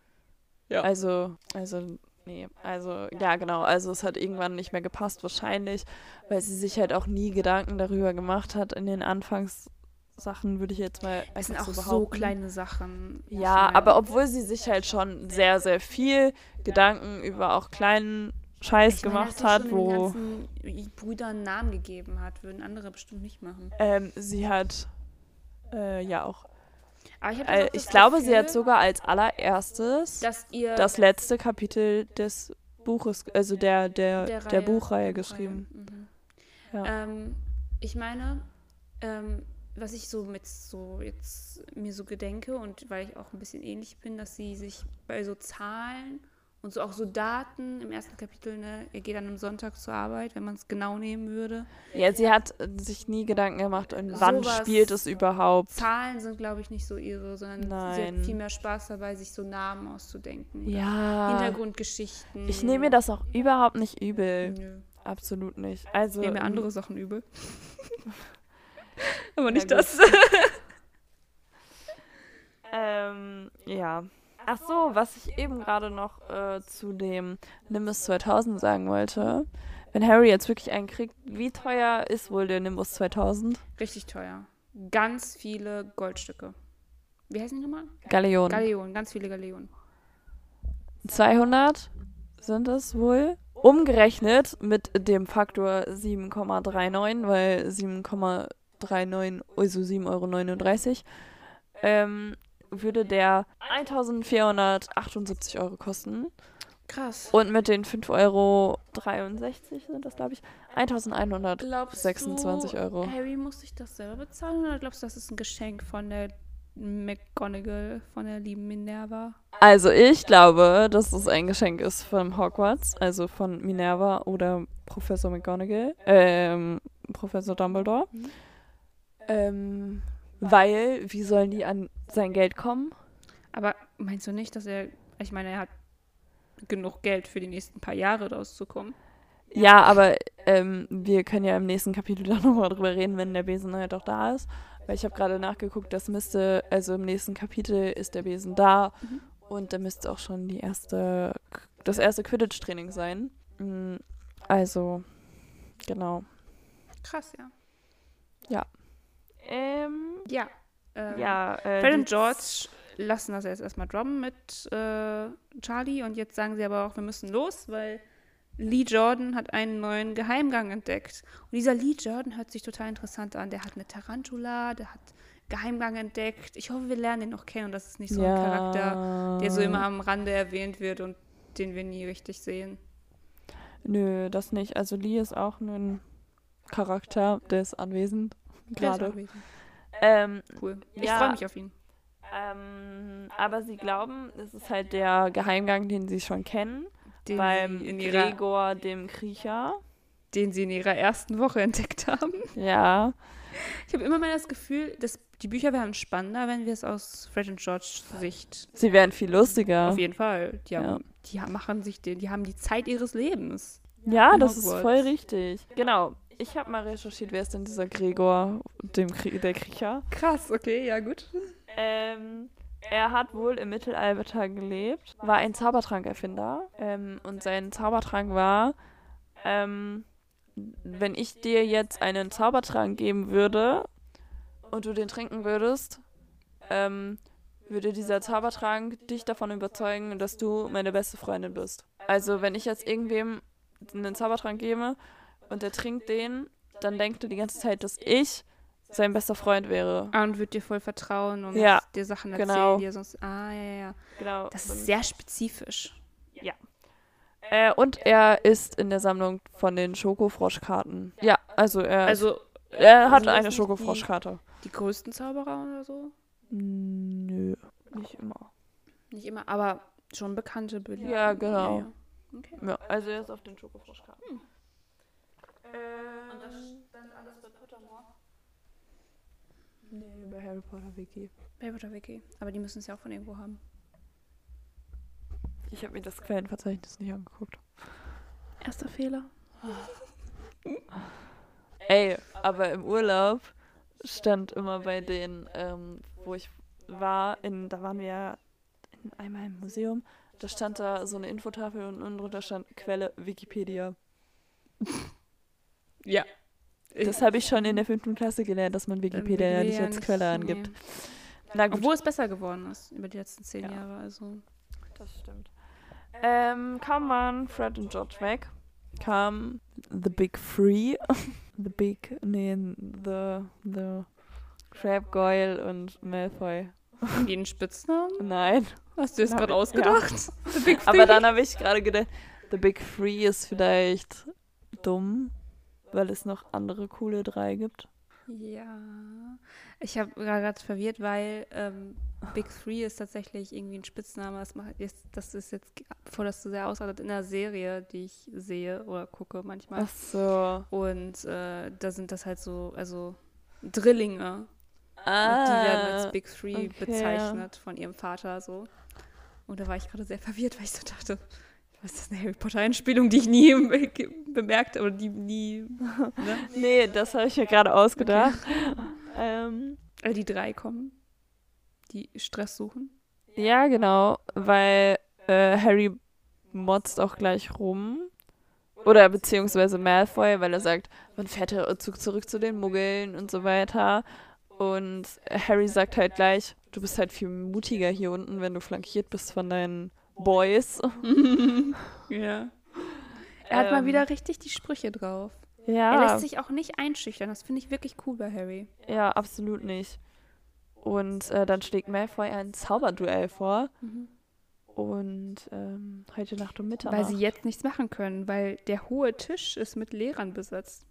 Ja. Also, also Nee, also ja genau, also es hat irgendwann nicht mehr gepasst wahrscheinlich, weil sie sich halt auch nie Gedanken darüber gemacht hat in den Anfangssachen, würde ich jetzt mal Es sind auch so, so kleine Sachen. Ja, aber obwohl sie sich halt schon sehr, sehr viel Gedanken über auch kleinen Scheiß ich gemacht meine, hat, wo den Brüdern einen Namen gegeben hat, würden andere bestimmt nicht machen. Ähm, sie hat äh, ja auch ich, äh, ich glaube, Gefühl, sie hat sogar als allererstes das letzte Kapitel des Buches, also der, der, der, der Buchreihe geschrieben. Mhm. Ja. Ähm, ich meine, ähm, was ich so mit so jetzt mir so gedenke und weil ich auch ein bisschen ähnlich bin, dass sie sich bei so Zahlen und so auch so Daten im ersten Kapitel, ne, er geht dann am Sonntag zur Arbeit, wenn man es genau nehmen würde. Ja, sie hat sich nie Gedanken gemacht, und wann spielt es überhaupt. Zahlen sind, glaube ich, nicht so ihre, sondern Nein. sie hat viel mehr Spaß dabei, sich so Namen auszudenken. Ja. Hintergrundgeschichten. Ich nehme mir das auch überhaupt nicht übel. Nö. Absolut nicht. Also, ich nehme mir andere Sachen übel. (laughs) Aber nicht das. (laughs) ähm, ja. Ach so, was ich eben gerade noch äh, zu dem Nimbus 2000 sagen wollte. Wenn Harry jetzt wirklich einen kriegt, wie teuer ist wohl der Nimbus 2000? Richtig teuer. Ganz viele Goldstücke. Wie heißen die nochmal? Galeonen. Galeonen, ganz viele Galeonen. 200 sind es wohl. Umgerechnet mit dem Faktor 7,39, weil 7,39, also 7,39 Euro, ähm, würde der 1478 Euro kosten. Krass. Und mit den 5,63 Euro sind das, glaube ich, 1126 Euro. Harry muss sich das selber bezahlen oder glaubst du, das ist ein Geschenk von der McGonagall, von der lieben Minerva? Also ich glaube, dass es ein Geschenk ist von Hogwarts, also von Minerva oder Professor McGonagall, ähm, Professor Dumbledore. Mhm. Ähm, weil, wie sollen die an sein Geld kommen? Aber meinst du nicht, dass er, ich meine, er hat genug Geld für die nächsten paar Jahre rauszukommen? Ja, aber ähm, wir können ja im nächsten Kapitel (laughs) dann nochmal drüber reden, wenn der Besen halt auch da ist. Weil ich habe gerade nachgeguckt, das müsste, also im nächsten Kapitel ist der Besen da mhm. und da müsste auch schon die erste, das erste Quidditch-Training sein. Mm, also, genau. Krass, ja. Ja. Ähm, ja. Ähm, ja, äh, Fred und George lassen das jetzt erstmal droppen mit äh, Charlie und jetzt sagen sie aber auch, wir müssen los, weil Lee Jordan hat einen neuen Geheimgang entdeckt. Und dieser Lee Jordan hört sich total interessant an. Der hat eine Tarantula, der hat Geheimgang entdeckt. Ich hoffe, wir lernen den noch kennen und das ist nicht so ja. ein Charakter, der so immer am Rande erwähnt wird und den wir nie richtig sehen. Nö, das nicht. Also Lee ist auch ein Charakter, der ist anwesend gerade. Ähm, cool. Ich ja, freue mich auf ihn. Ähm, aber sie glauben, es ist halt der Geheimgang, den sie schon kennen. Den beim Gregor, dem Kriecher. Den sie in ihrer ersten Woche entdeckt haben. Ja. Ich habe immer mal das Gefühl, dass die Bücher wären spannender, wenn wir es aus Fred und George Sicht. Sie wären viel lustiger. Auf jeden Fall. Die, haben, ja. die machen sich den, die haben die Zeit ihres Lebens. Ja, das ist voll richtig. Genau ich habe mal recherchiert, wer ist denn dieser Gregor, dem Krie der Kriecher? Krass, okay, ja gut. Ähm, er hat wohl im Mittelalter gelebt, war ein Zaubertrankerfinder ähm, und sein Zaubertrank war, ähm, wenn ich dir jetzt einen Zaubertrank geben würde und du den trinken würdest, ähm, würde dieser Zaubertrank dich davon überzeugen, dass du meine beste Freundin bist. Also wenn ich jetzt irgendwem einen Zaubertrank gebe und der trinkt den, dann denkt er die ganze Zeit, dass ich sein bester Freund wäre. Ah, und wird dir voll vertrauen und ja, dir Sachen erzählen, genau. die er sonst. Ah, ja, ja. Genau. Das ist sehr spezifisch. Ja. Äh, und er ist in der Sammlung von den Schokofroschkarten. Ja, also er. Also, er hat eine Schokofroschkarte. Die, die größten Zauberer oder so? Nö, nicht immer. Nicht immer, aber schon bekannte Bilder. Ja, genau. Ja, ja. Okay. ja, also er ist auf den Schokofroschkarten. Hm. Ähm, und das dann alles bei Pottermore? Nee, bei Harry Potter Wiki. Harry Potter Wiki. Aber die müssen es ja auch von irgendwo haben. Ich habe mir das Quellenverzeichnis nicht angeguckt. Erster Fehler. Ey, aber im Urlaub stand immer bei denen, ähm, wo ich war, in, da waren wir ja einmal im Museum, da stand da so eine Infotafel und unten drunter stand Quelle Wikipedia. Ja. Das habe ich schon in der fünften Klasse gelernt, dass man Wikipedia ja nicht als Quelle angibt. Nee. Na gut. Obwohl es besser geworden ist über die letzten zehn ja. Jahre. Also. Das stimmt. Ähm, kam man Fred und George weg, kam The Big Three, (laughs) The Big, nee, The, The Crab Goyle und Malfoy. Haben die einen Spitznamen? Nein. Hast du es gerade ausgedacht? Ja. (laughs) The Big Three? Aber dann habe ich gerade gedacht, The Big Three ist vielleicht dumm, weil es noch andere coole drei gibt. Ja. Ich habe gerade verwirrt, weil ähm, Big Three ist tatsächlich irgendwie ein Spitzname. Das, macht jetzt, das ist jetzt, bevor das zu sehr ausartet, in der Serie, die ich sehe oder gucke manchmal. Ach so. Und äh, da sind das halt so, also Drillinge. Ah, und die werden als Big Three okay. bezeichnet von ihrem Vater so. Und da war ich gerade sehr verwirrt, weil ich so dachte, was ist das eine Harry Potter-Einspielung, die ich nie (laughs) bemerkt oder die nie. Ne? nee, das habe ich mir gerade ausgedacht. Okay. Ähm, also die drei kommen, die Stress suchen. Ja, genau, weil äh, Harry motzt auch gleich rum. Oder beziehungsweise Malfoy, weil er sagt, man fährt der Zug zurück zu den Muggeln und so weiter. Und Harry sagt halt gleich, du bist halt viel mutiger hier unten, wenn du flankiert bist von deinen Boys. (laughs) ja. Er hat ähm, mal wieder richtig die Sprüche drauf. Ja. Er lässt sich auch nicht einschüchtern. Das finde ich wirklich cool bei Harry. Ja, absolut nicht. Und äh, dann schlägt Malfoy ein Zauberduell vor. Mhm. Und ähm, heute Nacht um Mitternacht. Weil sie jetzt nichts machen können, weil der hohe Tisch ist mit Lehrern besetzt.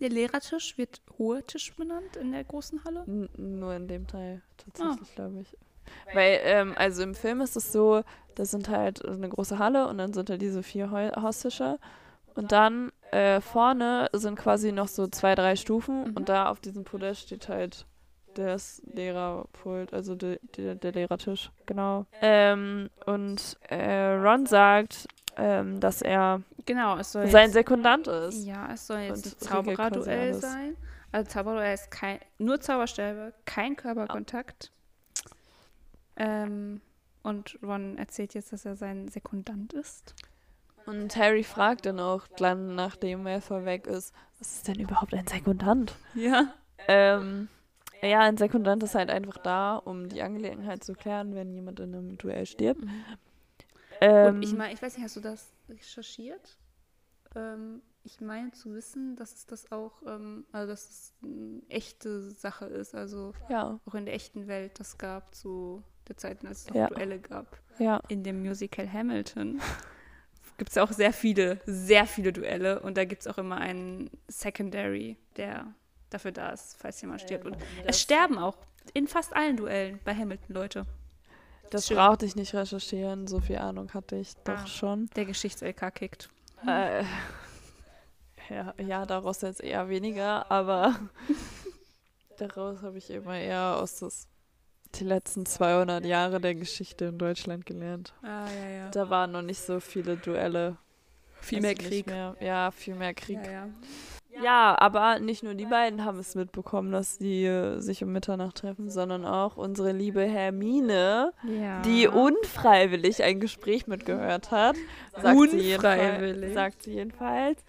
Der Lehrertisch wird hohe Tisch benannt in der großen Halle? N nur in dem Teil tatsächlich, ah. glaube ich. Weil, ähm, also im Film ist es so, das sind halt eine große Halle und dann sind da diese vier Haustische. Und dann äh, vorne sind quasi noch so zwei, drei Stufen mhm. und da auf diesem Podest steht halt das Lehrerpult, also de, de, der Lehrertisch, genau. Ähm, und äh, Ron sagt, ähm, dass er genau, sein Sekundant ist. Ja, es soll jetzt ein Zaubererduell sein. Also Zauberduell ist kein, nur Zauberstäbe, kein Körperkontakt. Ähm, und Ron erzählt jetzt, dass er sein Sekundant ist. Und Harry fragt dann auch dann, nachdem Malfoy weg ist, was ist denn überhaupt ein Sekundant? Ja. Ähm, ja, ein Sekundant ist halt einfach da, um die Angelegenheit zu klären, wenn jemand in einem Duell stirbt. Mhm. Ähm, Und ich meine, ich weiß nicht, hast du das recherchiert? Ähm, ich meine zu wissen, dass es das auch, ähm, also dass es eine echte Sache ist, also ja. auch in der echten Welt das gab zu der Zeiten, als es noch ja. Duelle gab. Ja. In dem Musical Hamilton gibt es auch sehr viele, sehr viele Duelle und da gibt es auch immer einen Secondary, der dafür da ist, falls jemand stirbt. Und es sterben auch in fast allen Duellen bei Hamilton Leute. Das brauchte ich nicht recherchieren, so viel Ahnung hatte ich doch ah, schon. Der Geschichts-LK kickt. Äh, ja, ja, daraus jetzt eher weniger, aber (laughs) daraus habe ich immer eher aus das die letzten 200 Jahre der Geschichte in Deutschland gelernt. Ah, ja, ja. Da waren noch nicht so viele Duelle. Viel mehr Krieg. Mehr. Ja, viel mehr Krieg. Ja, ja. Ja, aber nicht nur die beiden haben es mitbekommen, dass die äh, sich um Mitternacht treffen, sondern auch unsere liebe Hermine, ja. die unfreiwillig ein Gespräch mitgehört hat. Sagt unfreiwillig. Sie sagt sie jedenfalls.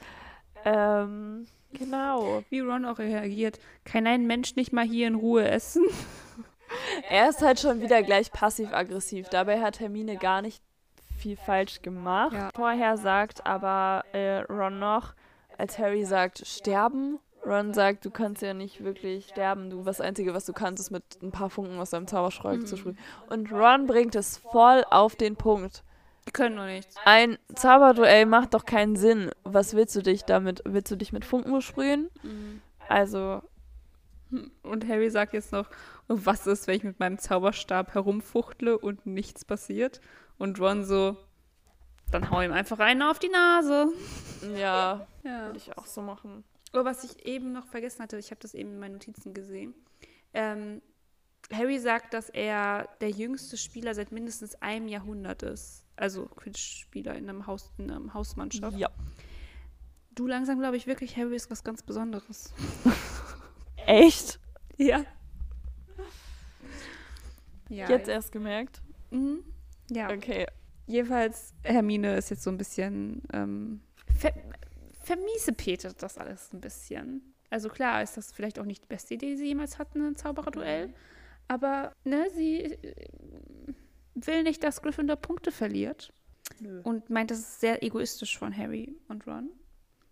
Ähm, genau. Wie Ron auch reagiert. Kann ein Mensch nicht mal hier in Ruhe essen? (laughs) er ist halt schon wieder gleich passiv-aggressiv. Dabei hat Hermine gar nicht viel falsch gemacht. Ja. Vorher sagt aber äh, Ron noch, als Harry sagt, sterben. Ron sagt, du kannst ja nicht wirklich sterben. Du, das Einzige, was du kannst, ist mit ein paar Funken aus deinem Zauberschreck mhm. zu sprühen. Und Ron bringt es voll auf den Punkt. Die können nur nichts. Ein Zauberduell macht doch keinen Sinn. Was willst du dich damit? Willst du dich mit Funken besprühen? Mhm. Also. Und Harry sagt jetzt noch, was ist, wenn ich mit meinem Zauberstab herumfuchtle und nichts passiert? Und Ron so, dann hau ihm einfach einen auf die Nase. Ja, (laughs) ja. würde ich auch so machen. Aber was ich eben noch vergessen hatte, ich habe das eben in meinen Notizen gesehen. Ähm, Harry sagt, dass er der jüngste Spieler seit mindestens einem Jahrhundert ist. Also Quidditch-Spieler in, einem Haus, in einer Hausmannschaft. Ja. Du langsam glaube ich wirklich, Harry ist was ganz Besonderes. (laughs) Echt? Ja. ja Jetzt erst gemerkt? Mhm. Ja. Okay. Jedenfalls, Hermine ist jetzt so ein bisschen ähm, ver vermiesepetet das alles ein bisschen. Also klar ist das vielleicht auch nicht die beste Idee, die sie jemals hatten, ein Zaubererduell. Mhm. Aber ne, sie äh, will nicht, dass Gryffindor Punkte verliert. Nö. Und meint, das ist sehr egoistisch von Harry und Ron.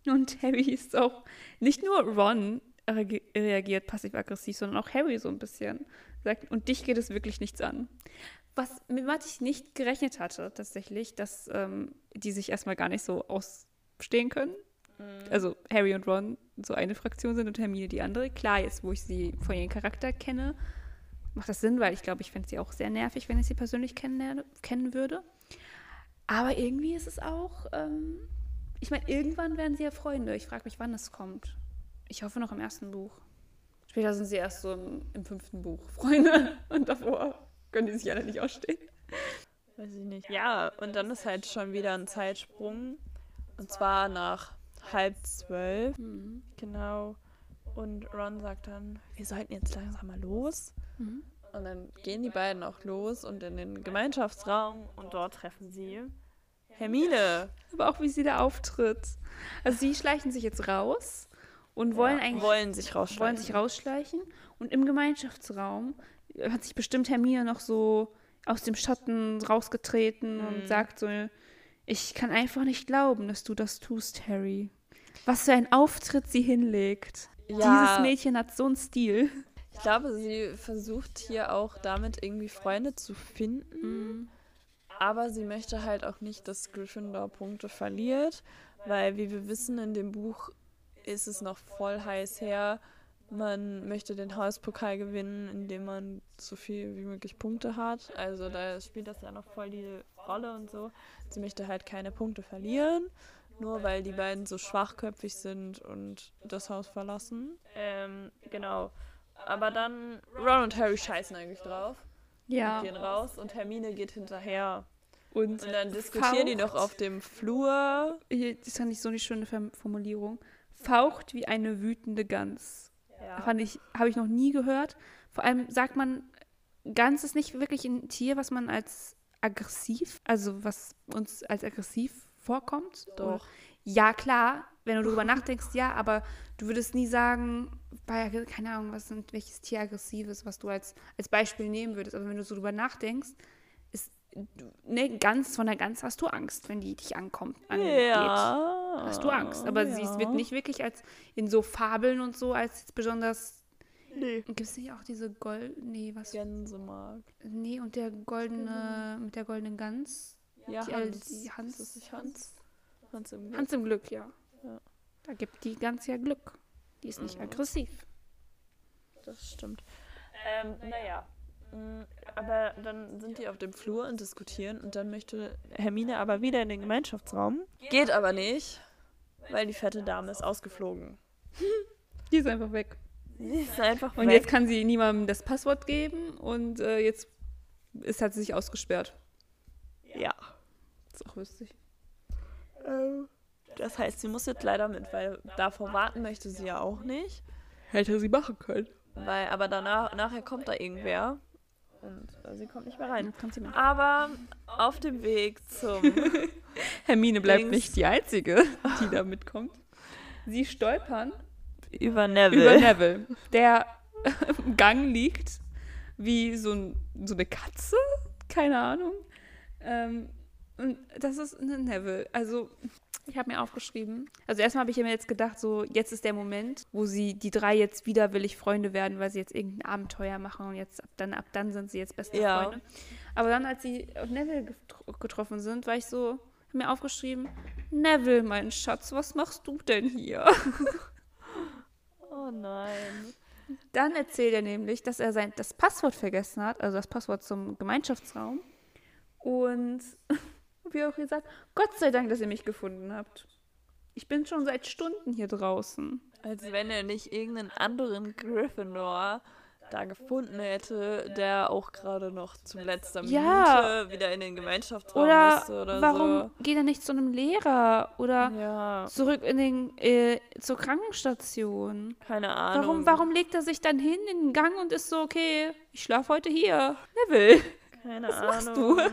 Und Harry ist auch, nicht nur Ron reagiert passiv-aggressiv, sondern auch Harry so ein bisschen. Sagt, und dich geht es wirklich nichts an. Was, mit was ich nicht gerechnet hatte, tatsächlich, dass ähm, die sich erstmal gar nicht so ausstehen können. Mhm. Also Harry und Ron so eine Fraktion sind und Hermine die andere. Klar, jetzt, wo ich sie von ihrem Charakter kenne, macht das Sinn, weil ich glaube, ich fände sie auch sehr nervig, wenn ich sie persönlich kennen, kennen würde. Aber irgendwie ist es auch, ähm, ich meine, irgendwann werden sie ja Freunde. Ich frage mich, wann es kommt. Ich hoffe noch im ersten Buch. Später sind sie erst so im, im fünften Buch (laughs) Freunde und davor können die sich alle nicht ausstehen. Weiß ich nicht. Ja, und dann ist halt schon wieder ein Zeitsprung. Und zwar nach halb zwölf. Mhm. Genau. Und Ron sagt dann, wir sollten jetzt langsam mal los. Mhm. Und dann gehen die beiden auch los und in den Gemeinschaftsraum und dort treffen sie Hermine. Aber auch wie sie da auftritt. Also sie schleichen sich jetzt raus und wollen ja, eigentlich wollen sich rausschleichen. Wollen sich rausschleichen und im Gemeinschaftsraum hat sich bestimmt Hermine noch so aus dem Schatten rausgetreten mhm. und sagt so, ich kann einfach nicht glauben, dass du das tust, Harry. Was für ein Auftritt sie hinlegt. Ja. Dieses Mädchen hat so einen Stil. Ich glaube, sie versucht hier auch damit irgendwie Freunde zu finden. Mhm. Aber sie möchte halt auch nicht, dass Gryffindor Punkte verliert, weil, wie wir wissen, in dem Buch ist es noch voll heiß her man möchte den Hauspokal gewinnen, indem man so viel wie möglich Punkte hat. Also da spielt das ja noch voll die Rolle und so. Sie möchte halt keine Punkte verlieren, nur weil die beiden so schwachköpfig sind und das Haus verlassen. Ähm, genau. Aber dann Ron und Harry scheißen eigentlich drauf. Ja. Und gehen raus und Hermine geht hinterher. Und, und dann diskutieren faucht. die noch auf dem Flur. Das fand ich so eine schöne Formulierung. Faucht wie eine wütende Gans. Ja. Fand ich, habe ich noch nie gehört. Vor allem sagt man, Gans ist nicht wirklich ein Tier, was man als aggressiv, also was uns als aggressiv vorkommt. Doch. Ja, klar, wenn du darüber (laughs) nachdenkst, ja, aber du würdest nie sagen, bei, keine Ahnung, was sind, welches Tier aggressiv ist, was du als, als Beispiel nehmen würdest. Aber wenn du so darüber nachdenkst, ne, ganz von der Gans hast du Angst, wenn die dich ankommt. Angeht. Ja hast du Angst. Aber ja. sie wird nicht wirklich als in so Fabeln und so als besonders. Nee. Gibt es nicht auch diese Gold. Nee, was? Gänsemark. Nee, und der goldene. Mit der goldenen Gans. Ja, die, Hans. Die Hans. Ist das Hans? Hans im Glück. Hans im Glück, ja. ja. Da gibt die Gans ja Glück. Die ist nicht mhm. aggressiv. Das stimmt. Ähm, naja. Mm, aber dann sind die auf dem Flur und diskutieren und dann möchte Hermine aber wieder in den Gemeinschaftsraum. Geht aber nicht, weil die fette Dame ist ausgeflogen. (laughs) Die ist einfach weg. Die ist einfach und weg. jetzt kann sie niemandem das Passwort geben und äh, jetzt ist, hat sie sich ausgesperrt. Ja. Das ist auch lustig. Ähm, Das heißt, sie muss jetzt leider mit, weil davor warten möchte sie ja auch nicht. Hätte sie machen können. Weil, aber danach, nachher kommt da irgendwer. Und äh, sie kommt nicht mehr rein. Mehr. Aber auf dem Weg zum. (laughs) Hermine bleibt Dings. nicht die Einzige, die da mitkommt. Sie stolpern über Neville. Über Neville, der im Gang liegt, wie so, ein, so eine Katze. Keine Ahnung. Ähm, und das ist eine Neville. Also, ich habe mir aufgeschrieben. Also, erstmal habe ich mir jetzt gedacht, so, jetzt ist der Moment, wo sie, die drei jetzt widerwillig Freunde werden, weil sie jetzt irgendein Abenteuer machen und jetzt ab dann, ab dann sind sie jetzt beste ja. Freunde. Aber dann, als sie auf Neville getroffen sind, war ich so, habe mir aufgeschrieben, Neville, mein Schatz, was machst du denn hier? (laughs) oh nein. Dann erzählt er nämlich, dass er sein, das Passwort vergessen hat, also das Passwort zum Gemeinschaftsraum. Und (laughs) wie auch gesagt, Gott sei Dank, dass ihr mich gefunden habt. Ich bin schon seit Stunden hier draußen. Als wenn er nicht irgendeinen anderen Gryffindor da gefunden hätte, der auch gerade noch zum letzten Minute ja. wieder in den Gemeinschaftsraum oder musste oder warum so. geht er nicht zu einem Lehrer oder ja. zurück in den äh, zur Krankenstation? Keine Ahnung. Warum, warum legt er sich dann hin in den Gang und ist so, okay, ich schlafe heute hier? Neville. Keine Was Ahnung. Machst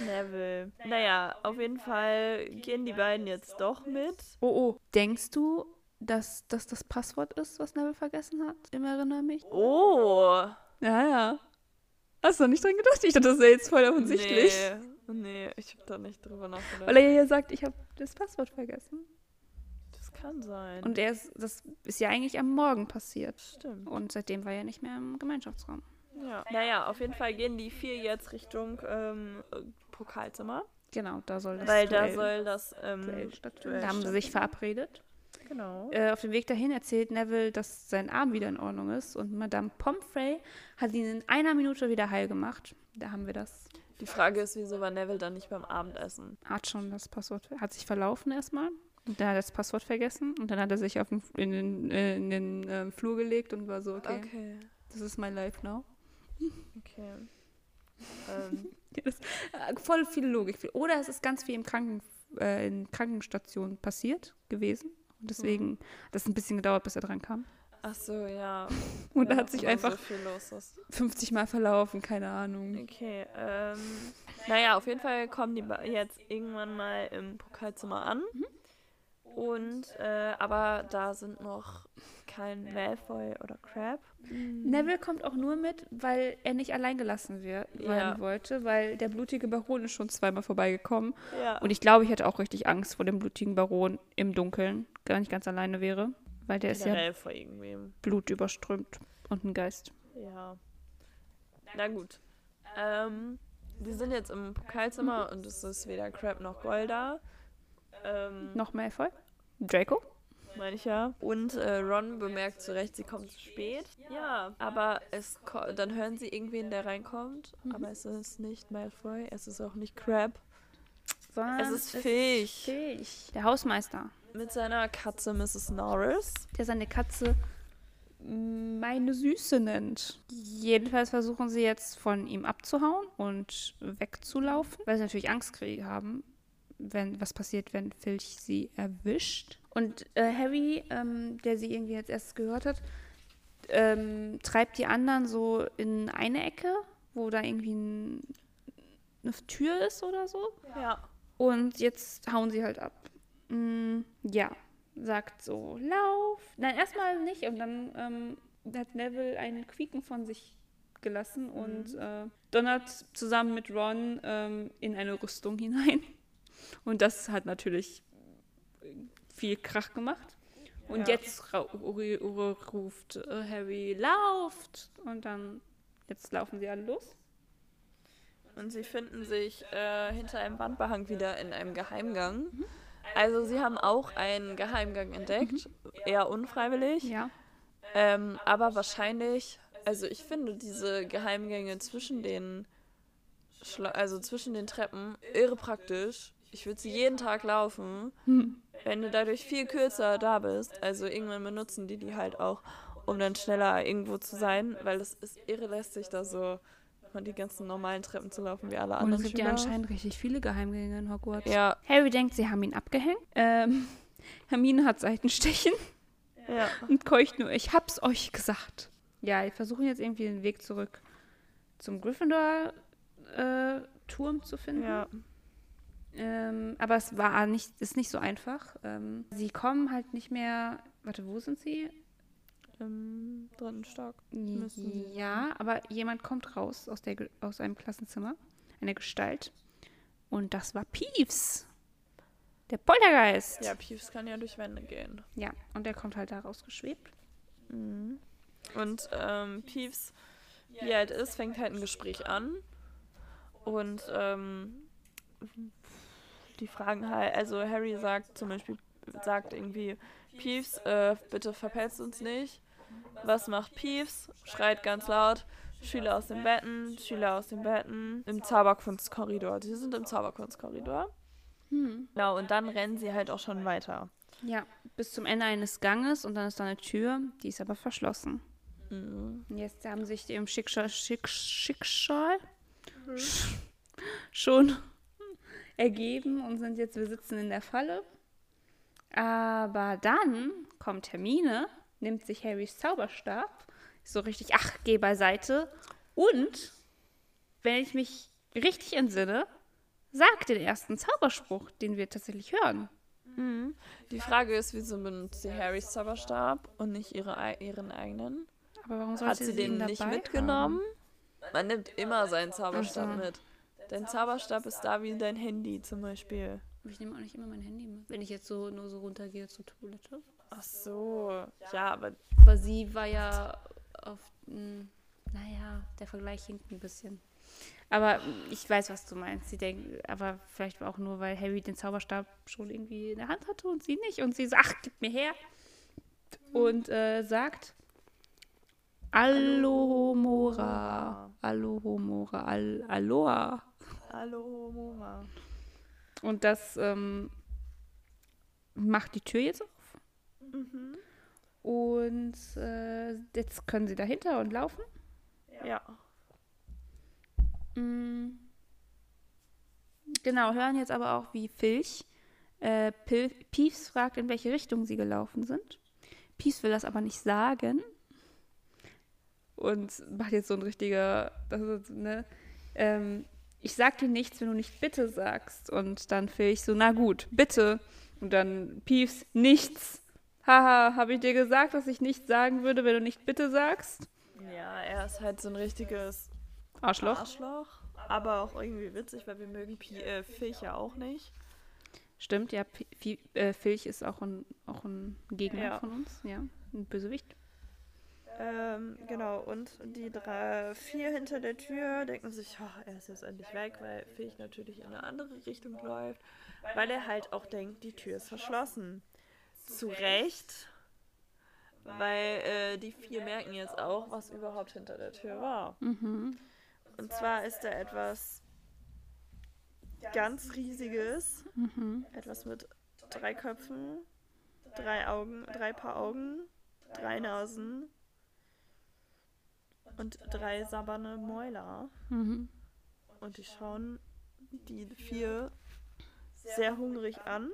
du? Neville. Naja, auf jeden Fall gehen die beiden jetzt doch mit. Oh, oh. Denkst du, dass das das Passwort ist, was Neville vergessen hat? Im Erinnere mich. Oh. Ja, ja. Hast du nicht dran gedacht? Ich dachte, das wäre jetzt voll offensichtlich. Nee, nee ich habe da nicht drüber nachgedacht. Weil er ja sagt, ich habe das Passwort vergessen. Das kann sein. Und er ist, das ist ja eigentlich am Morgen passiert. Stimmt. Und seitdem war er nicht mehr im Gemeinschaftsraum. Ja. Naja, auf jeden Fall gehen die vier jetzt Richtung ähm, Pokalzimmer. Genau, da soll das Weil Duell, da soll das ähm, Duell stattfinden. Da haben sie sich verabredet. Genau. Äh, auf dem Weg dahin erzählt Neville, dass sein Arm wieder in Ordnung ist und Madame Pomfrey hat ihn in einer Minute wieder heil gemacht. Da haben wir das. Die Frage ist, wieso war Neville dann nicht beim Abendessen? Hat schon das Passwort, hat sich verlaufen erstmal. Und dann hat er das Passwort vergessen und dann hat er sich auf den, in den, äh, in den äh, Flur gelegt und war so, okay, okay. das ist my life now. Okay. ähm. (laughs) ja, das, äh, voll viel Logik. Oder es ist ganz viel im Kranken, äh, in Krankenstationen passiert gewesen. Und deswegen mhm. hat es ein bisschen gedauert, bis er dran kam. Ach so, ja. (laughs) Und ja, da hat sich einfach so 50 Mal verlaufen, keine Ahnung. Okay, ähm, naja, auf jeden Fall kommen die jetzt irgendwann mal im Pokalzimmer an. Mhm. Und, äh, aber da sind noch kein Malfoy oder Crab. Mhm. Neville kommt auch nur mit, weil er nicht allein gelassen werden ja. wollte, weil der blutige Baron ist schon zweimal vorbeigekommen. Ja. Und ich glaube, ich hätte auch richtig Angst vor dem blutigen Baron im Dunkeln, gar nicht ganz alleine wäre. Weil der ist ja blutüberströmt und ein Geist. Ja. Na gut. Ähm, wir sind jetzt im Pokalzimmer und es ist weder Crab noch Golda. Ähm, noch Malfoy? Draco? meine ich ja. Und äh, Ron bemerkt zu Recht, sie kommt zu spät. Ja, aber es dann hören sie irgendwen, der reinkommt. Mhm. Aber es ist nicht Malfoy, es ist auch nicht Crab. Sondern es ist Filch. Filch. Der Hausmeister. Mit seiner Katze Mrs. Norris. Der seine Katze meine Süße nennt. Jedenfalls versuchen sie jetzt von ihm abzuhauen und wegzulaufen, weil sie natürlich Angst haben, wenn was passiert, wenn Filch sie erwischt. Und äh, Harry, ähm, der sie irgendwie jetzt erst gehört hat, ähm, treibt die anderen so in eine Ecke, wo da irgendwie ein, eine Tür ist oder so. Ja. Und jetzt hauen sie halt ab. Mm, ja, sagt so, lauf. Nein, erstmal nicht. Und dann ähm, hat Neville ein Quieken von sich gelassen mhm. und äh, donnert zusammen mit Ron ähm, in eine Rüstung hinein. Und das hat natürlich viel Krach gemacht. Und ja. jetzt ruft äh, Harry, lauft! Und dann, jetzt laufen sie alle los. Und sie finden sich äh, hinter einem Wandbehang wieder in einem Geheimgang. Mhm. Also sie haben auch einen Geheimgang entdeckt, mhm. eher unfreiwillig. Ja. Ähm, aber wahrscheinlich, also ich finde diese Geheimgänge zwischen den, Schla also zwischen den Treppen irre praktisch. Ich würde sie jeden Tag laufen. Wenn du dadurch viel kürzer da bist, also irgendwann benutzen die die halt auch, um dann schneller irgendwo zu sein, weil es ist irre lästig, da so die ganzen normalen Treppen zu laufen wie alle anderen. Und es gibt ja anscheinend richtig viele Geheimgänge in Hogwarts. Ja. Harry denkt, sie haben ihn abgehängt. Ähm, (laughs) Hermine hat Seitenstechen. Ja. (laughs) Und keucht nur, ich hab's euch gesagt. Ja, wir versuchen jetzt irgendwie den Weg zurück zum Gryffindor-Turm äh, zu finden. Ja. Ähm, aber es war nicht, ist nicht so einfach. Ähm, sie kommen halt nicht mehr. Warte, wo sind sie? Im dritten Stock. Ja, aber jemand kommt raus aus, der, aus einem Klassenzimmer. Eine Gestalt. Und das war Peeves. Der Poltergeist. Ja, Peeves kann ja durch Wände gehen. Ja, und der kommt halt da rausgeschwebt. Mhm. Und ähm, Peeves, wie er halt ist, fängt halt ein Gespräch an. Und ähm, die fragen halt, also Harry sagt zum Beispiel, sagt irgendwie, Peeves, äh, bitte verpetzt uns nicht. Was macht Peeves? Schreit ganz laut. Schüler aus den Betten, Schüler aus den Betten. Im Zauberkunstkorridor. Sie sind im Zauberkunstkorridor. Hm. Genau, und dann rennen sie halt auch schon weiter. Ja, bis zum Ende eines Ganges und dann ist da eine Tür, die ist aber verschlossen. Mhm. Jetzt haben sich dem Schicksal, Schick, Schicksal mhm. schon ergeben und sind jetzt, wir sitzen in der Falle. Aber dann kommt Hermine, nimmt sich Harrys Zauberstab, so richtig, ach, geh beiseite. Und, wenn ich mich richtig entsinne, sagt den ersten Zauberspruch, den wir tatsächlich hören. Mhm. Die Frage ist, wieso benutzt sie Harrys Zauberstab und nicht ihre, ihren eigenen? Aber warum soll Hat sie, sie den nicht mitgenommen? Haben? Man nimmt immer seinen Zauberstab also. mit. Dein Zauberstab ist da wie dein Handy zum Beispiel. Ich nehme auch nicht immer mein Handy mit, wenn ich jetzt so nur so runtergehe zur Toilette. Ach so, ja, aber. Aber sie war ja auf. Mh, hm, naja, der Vergleich hinkt ein bisschen. Aber ich weiß, was du meinst. Sie denkt, aber vielleicht auch nur, weil Harry den Zauberstab schon irgendwie in der Hand hatte und sie nicht. Und sie sagt, ach, gib mir her. Und äh, sagt, Alohomora. Alohomora. Al Aloha. Alohomora. Und das ähm, macht die Tür jetzt auf. Mhm. Und äh, jetzt können sie dahinter und laufen. Ja. Mhm. Genau, hören jetzt aber auch, wie Filch äh, Piefs fragt, in welche Richtung sie gelaufen sind. Piefs will das aber nicht sagen. Und macht jetzt so ein richtiger, das ist, ne, ähm, ich sag dir nichts, wenn du nicht bitte sagst. Und dann Filch so, na gut, bitte. Und dann Piefs, nichts. Haha, habe ich dir gesagt, dass ich nichts sagen würde, wenn du nicht bitte sagst? Ja, er ist halt so ein richtiges Arschloch. Arschloch. Aber auch irgendwie witzig, weil wir mögen P äh, Filch ja auch nicht. Stimmt, ja, P äh, Filch ist auch ein, auch ein Gegner ja. von uns, ja, ein Bösewicht. Ähm, genau, und die drei, vier hinter der Tür denken sich, oh, er ist jetzt endlich weg, weil Filch natürlich in eine andere Richtung läuft, weil er halt auch denkt, die Tür ist verschlossen. Zu Recht, weil äh, die vier merken jetzt auch, was überhaupt hinter der Tür war. Mhm. Und zwar ist da etwas ganz Riesiges, mhm. etwas mit drei Köpfen, drei Augen, drei Paar Augen, drei Nasen und drei sabberne Mäuler. Mhm. Und die schauen die vier sehr hungrig an.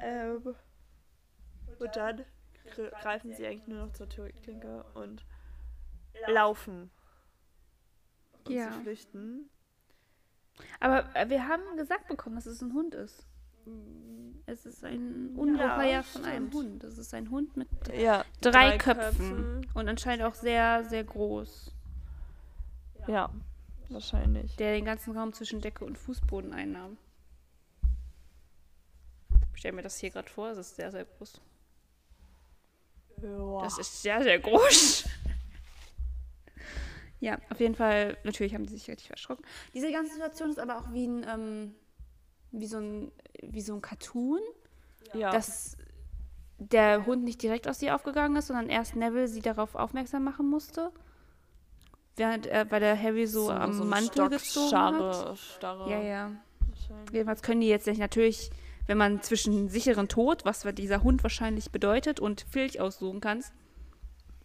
Ähm, und dann greifen sie eigentlich nur noch zur Türklinke und laufen. Und ja. sie flüchten. Aber äh, wir haben gesagt bekommen, dass es ein Hund ist. Es ist ein Ungeheuer ja, von einem Hund. Es ist ein Hund mit ja, drei, drei Köpfen. Köpfen. Und anscheinend auch sehr, sehr groß. Ja, wahrscheinlich. Der den ganzen Raum zwischen Decke und Fußboden einnahm. Ich stelle mir das hier gerade vor, es ist sehr, sehr groß. Ja. Das ist sehr, sehr groß. (laughs) ja, auf jeden Fall, natürlich haben die sich richtig erschrocken. Diese ganze Situation ist aber auch wie ein, ähm, wie so ein, wie so ein Cartoon. Ja. Dass der Hund nicht direkt aus ihr aufgegangen ist, sondern erst Neville sie darauf aufmerksam machen musste. Während er bei der Harry so, so am so Mantel gezogen Starre, hat. Starre. Ja, ja. Jedenfalls können die jetzt nicht natürlich wenn man zwischen sicheren Tod, was dieser Hund wahrscheinlich bedeutet, und Filch aussuchen kannst,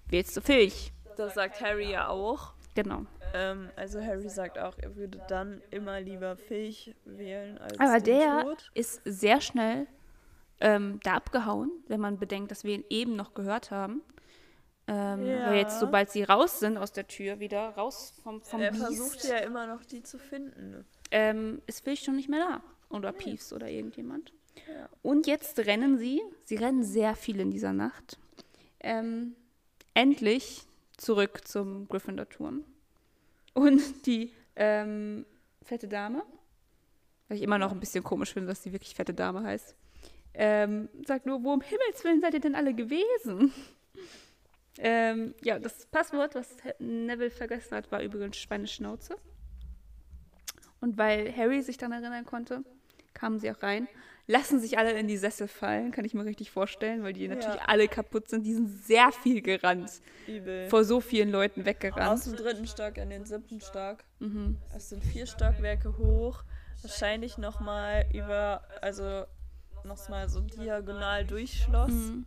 wählst du Filch. Das sagt Harry ja auch. Genau. Ähm, also Harry sagt auch, er würde dann immer lieber Filch wählen als Aber der Tod. ist sehr schnell ähm, da abgehauen, wenn man bedenkt, dass wir ihn eben noch gehört haben. Ähm, ja. Weil jetzt, sobald sie raus sind aus der Tür, wieder raus vom, vom Er Biest, versucht ja immer noch, die zu finden. Ähm, ist Filch schon nicht mehr da. Oder nee. Peeves oder irgendjemand. Ja. Und jetzt rennen sie, sie rennen sehr viel in dieser Nacht, ähm, endlich zurück zum Gryffindor-Turm. Und die ähm, fette Dame, weil ich immer noch ein bisschen komisch finde, dass sie wirklich fette Dame heißt, ähm, sagt nur, wo um Himmels Willen seid ihr denn alle gewesen? (laughs) ähm, ja, das Passwort, was Neville vergessen hat, war übrigens Schweineschnauze. Und weil Harry sich dann erinnern konnte, kamen sie auch rein lassen sich alle in die Sessel fallen, kann ich mir richtig vorstellen, weil die natürlich ja. alle kaputt sind. Die sind sehr viel gerannt. Übel. Vor so vielen Leuten weggerannt. Aus dem dritten Stock in den siebten Stock. Mhm. Es sind vier Stockwerke hoch. Wahrscheinlich nochmal über, also nochmal so diagonal durchschloss. Mhm.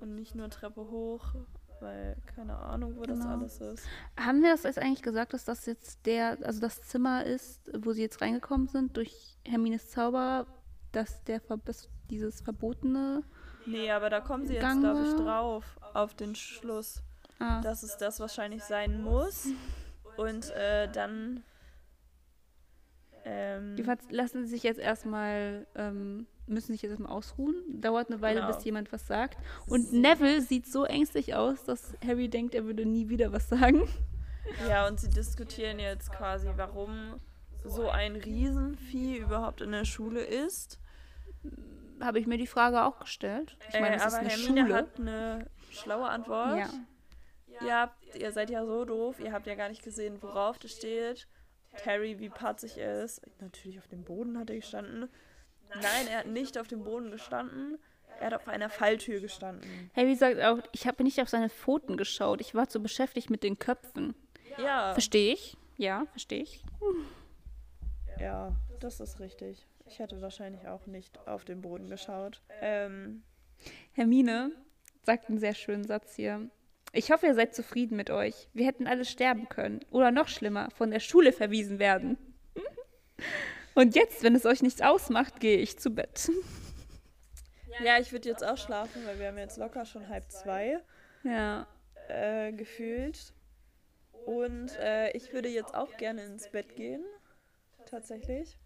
Und nicht nur Treppe hoch, weil keine Ahnung, wo genau. das alles ist. Haben wir das jetzt eigentlich gesagt, dass das jetzt der, also das Zimmer ist, wo sie jetzt reingekommen sind durch Hermines Zauber, dass der dass dieses verbotene. Nee, aber da kommen sie jetzt, glaube ich, drauf, auf den Schluss. Ah. Dass es das wahrscheinlich sein muss. Und äh, dann. Ähm, Die lassen sich jetzt erstmal, ähm, müssen sich jetzt erstmal ausruhen. Dauert eine Weile, genau. bis jemand was sagt. Und Neville sieht so ängstlich aus, dass Harry denkt, er würde nie wieder was sagen. (laughs) Ja, und sie diskutieren jetzt quasi, warum so ein Riesenvieh überhaupt in der Schule ist habe ich mir die Frage auch gestellt. Ich meine, äh, aber ist Hermine Schule. hat eine schlaue Antwort. Ja. Ihr, habt, ihr seid ja so doof, ihr habt ja gar nicht gesehen, worauf das steht. Terry, wie patzig er ist. Natürlich auf dem Boden hat er gestanden. Nein, er hat nicht auf dem Boden gestanden. Er hat auf einer Falltür gestanden. Harry sagt auch, ich habe nicht auf seine Pfoten geschaut. Ich war zu beschäftigt mit den Köpfen. Ja. Verstehe ich. Ja, verstehe ich. Ja, das ist richtig. Ich hätte wahrscheinlich auch nicht auf den Boden geschaut. Ähm, Hermine sagt einen sehr schönen Satz hier. Ich hoffe, ihr seid zufrieden mit euch. Wir hätten alle sterben können. Oder noch schlimmer, von der Schule verwiesen werden. (laughs) Und jetzt, wenn es euch nichts ausmacht, gehe ich zu Bett. Ja, ich würde jetzt auch schlafen, weil wir haben jetzt locker schon halb zwei. Ja. Äh, gefühlt. Und äh, ich würde jetzt auch gerne ins Bett gehen. Tatsächlich.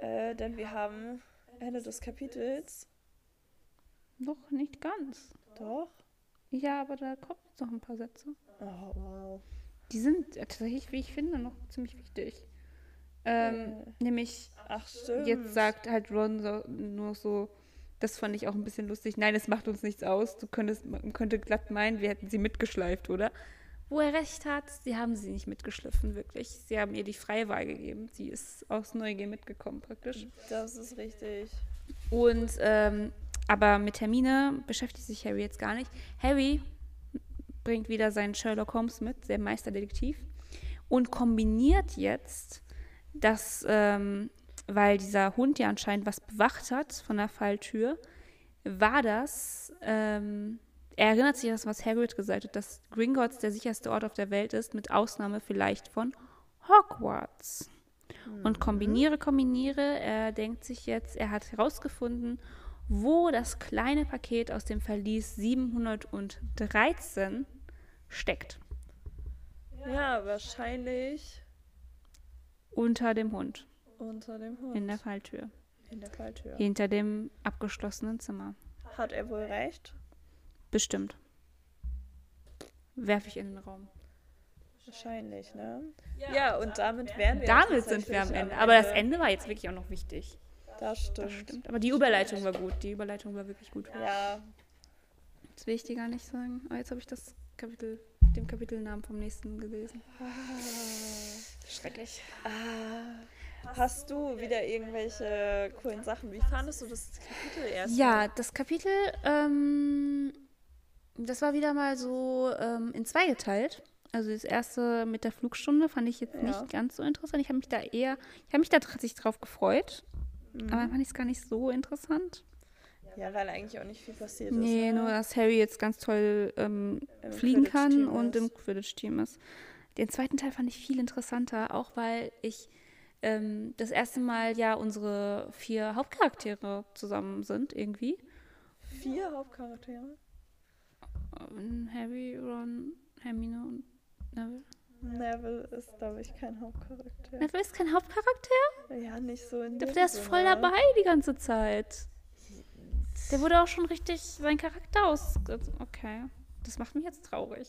Äh, denn wir haben Ende des Kapitels. Noch nicht ganz. Doch? Ja, aber da kommen jetzt noch ein paar Sätze. Oh, wow. Die sind tatsächlich, wie ich finde, noch ziemlich wichtig. Ähm, äh. Nämlich, Ach, jetzt sagt halt Ron so, nur so, das fand ich auch ein bisschen lustig. Nein, es macht uns nichts aus. Du könntest, man könnte glatt meinen, wir hätten sie mitgeschleift, oder? Wo er recht hat, sie haben sie nicht mitgeschliffen, wirklich. Sie haben ihr die freie Wahl gegeben. Sie ist aus Neugier mitgekommen, praktisch. Das ist richtig. Und, ähm, aber mit Hermine beschäftigt sich Harry jetzt gar nicht. Harry bringt wieder seinen Sherlock Holmes mit, der Meisterdetektiv, und kombiniert jetzt, dass, ähm, weil dieser Hund ja anscheinend was bewacht hat von der Falltür, war das, ähm, er erinnert sich an das, was Hagrid gesagt hat, dass Gringotts der sicherste Ort auf der Welt ist, mit Ausnahme vielleicht von Hogwarts. Mhm. Und kombiniere, kombiniere, er denkt sich jetzt, er hat herausgefunden, wo das kleine Paket aus dem Verlies 713 steckt. Ja, wahrscheinlich unter dem Hund. Unter dem Hund. In der Falltür. In der Falltür. Hinter dem abgeschlossenen Zimmer. Hat er wohl recht? Bestimmt. Werfe ich in den Raum. Wahrscheinlich, ne? Ja, und damit wären wir. Damit sind wir am Ende. Aber das Ende war jetzt wirklich auch noch wichtig. Das stimmt. Das stimmt. Aber die Überleitung war gut. Die Überleitung war wirklich gut. Ja. Das will ich dir gar nicht sagen. Aber jetzt habe ich das Kapitel, den Kapitelnamen vom nächsten gelesen. Ah. Schrecklich. Ah. Hast du wieder irgendwelche coolen Sachen? Wie fandest du das Kapitel erst? Ja, das Kapitel ähm, das war wieder mal so ähm, in zwei geteilt. Also das erste mit der Flugstunde fand ich jetzt ja. nicht ganz so interessant. Ich habe mich da eher, ich habe mich da tatsächlich drauf gefreut, mhm. aber fand ich es gar nicht so interessant. Ja, weil eigentlich auch nicht viel passiert nee, ist. Nee, ne? nur dass Harry jetzt ganz toll ähm, fliegen kann und ist. im Quidditch-Team ist. Den zweiten Teil fand ich viel interessanter, auch weil ich ähm, das erste Mal ja unsere vier Hauptcharaktere zusammen sind, irgendwie. Vier Hauptcharaktere? Harry, Ron, Hermine und Neville. Neville ist, glaube ich, kein Hauptcharakter. Neville ist kein Hauptcharakter? Ja, nicht so in Ich glaube, der ist voll dabei die ganze Zeit. Der wurde auch schon richtig sein Charakter aus. Okay. Das macht mich jetzt traurig.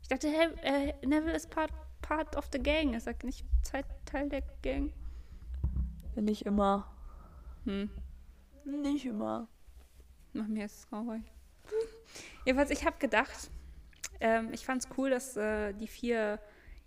Ich dachte, hey, äh, Neville ist part, part of the gang. Ist er nicht Teil der Gang? Nicht immer. Hm. Nicht immer. Mach mir jetzt traurig. Jedenfalls, ich habe gedacht, ähm, ich fand es cool, dass äh, die vier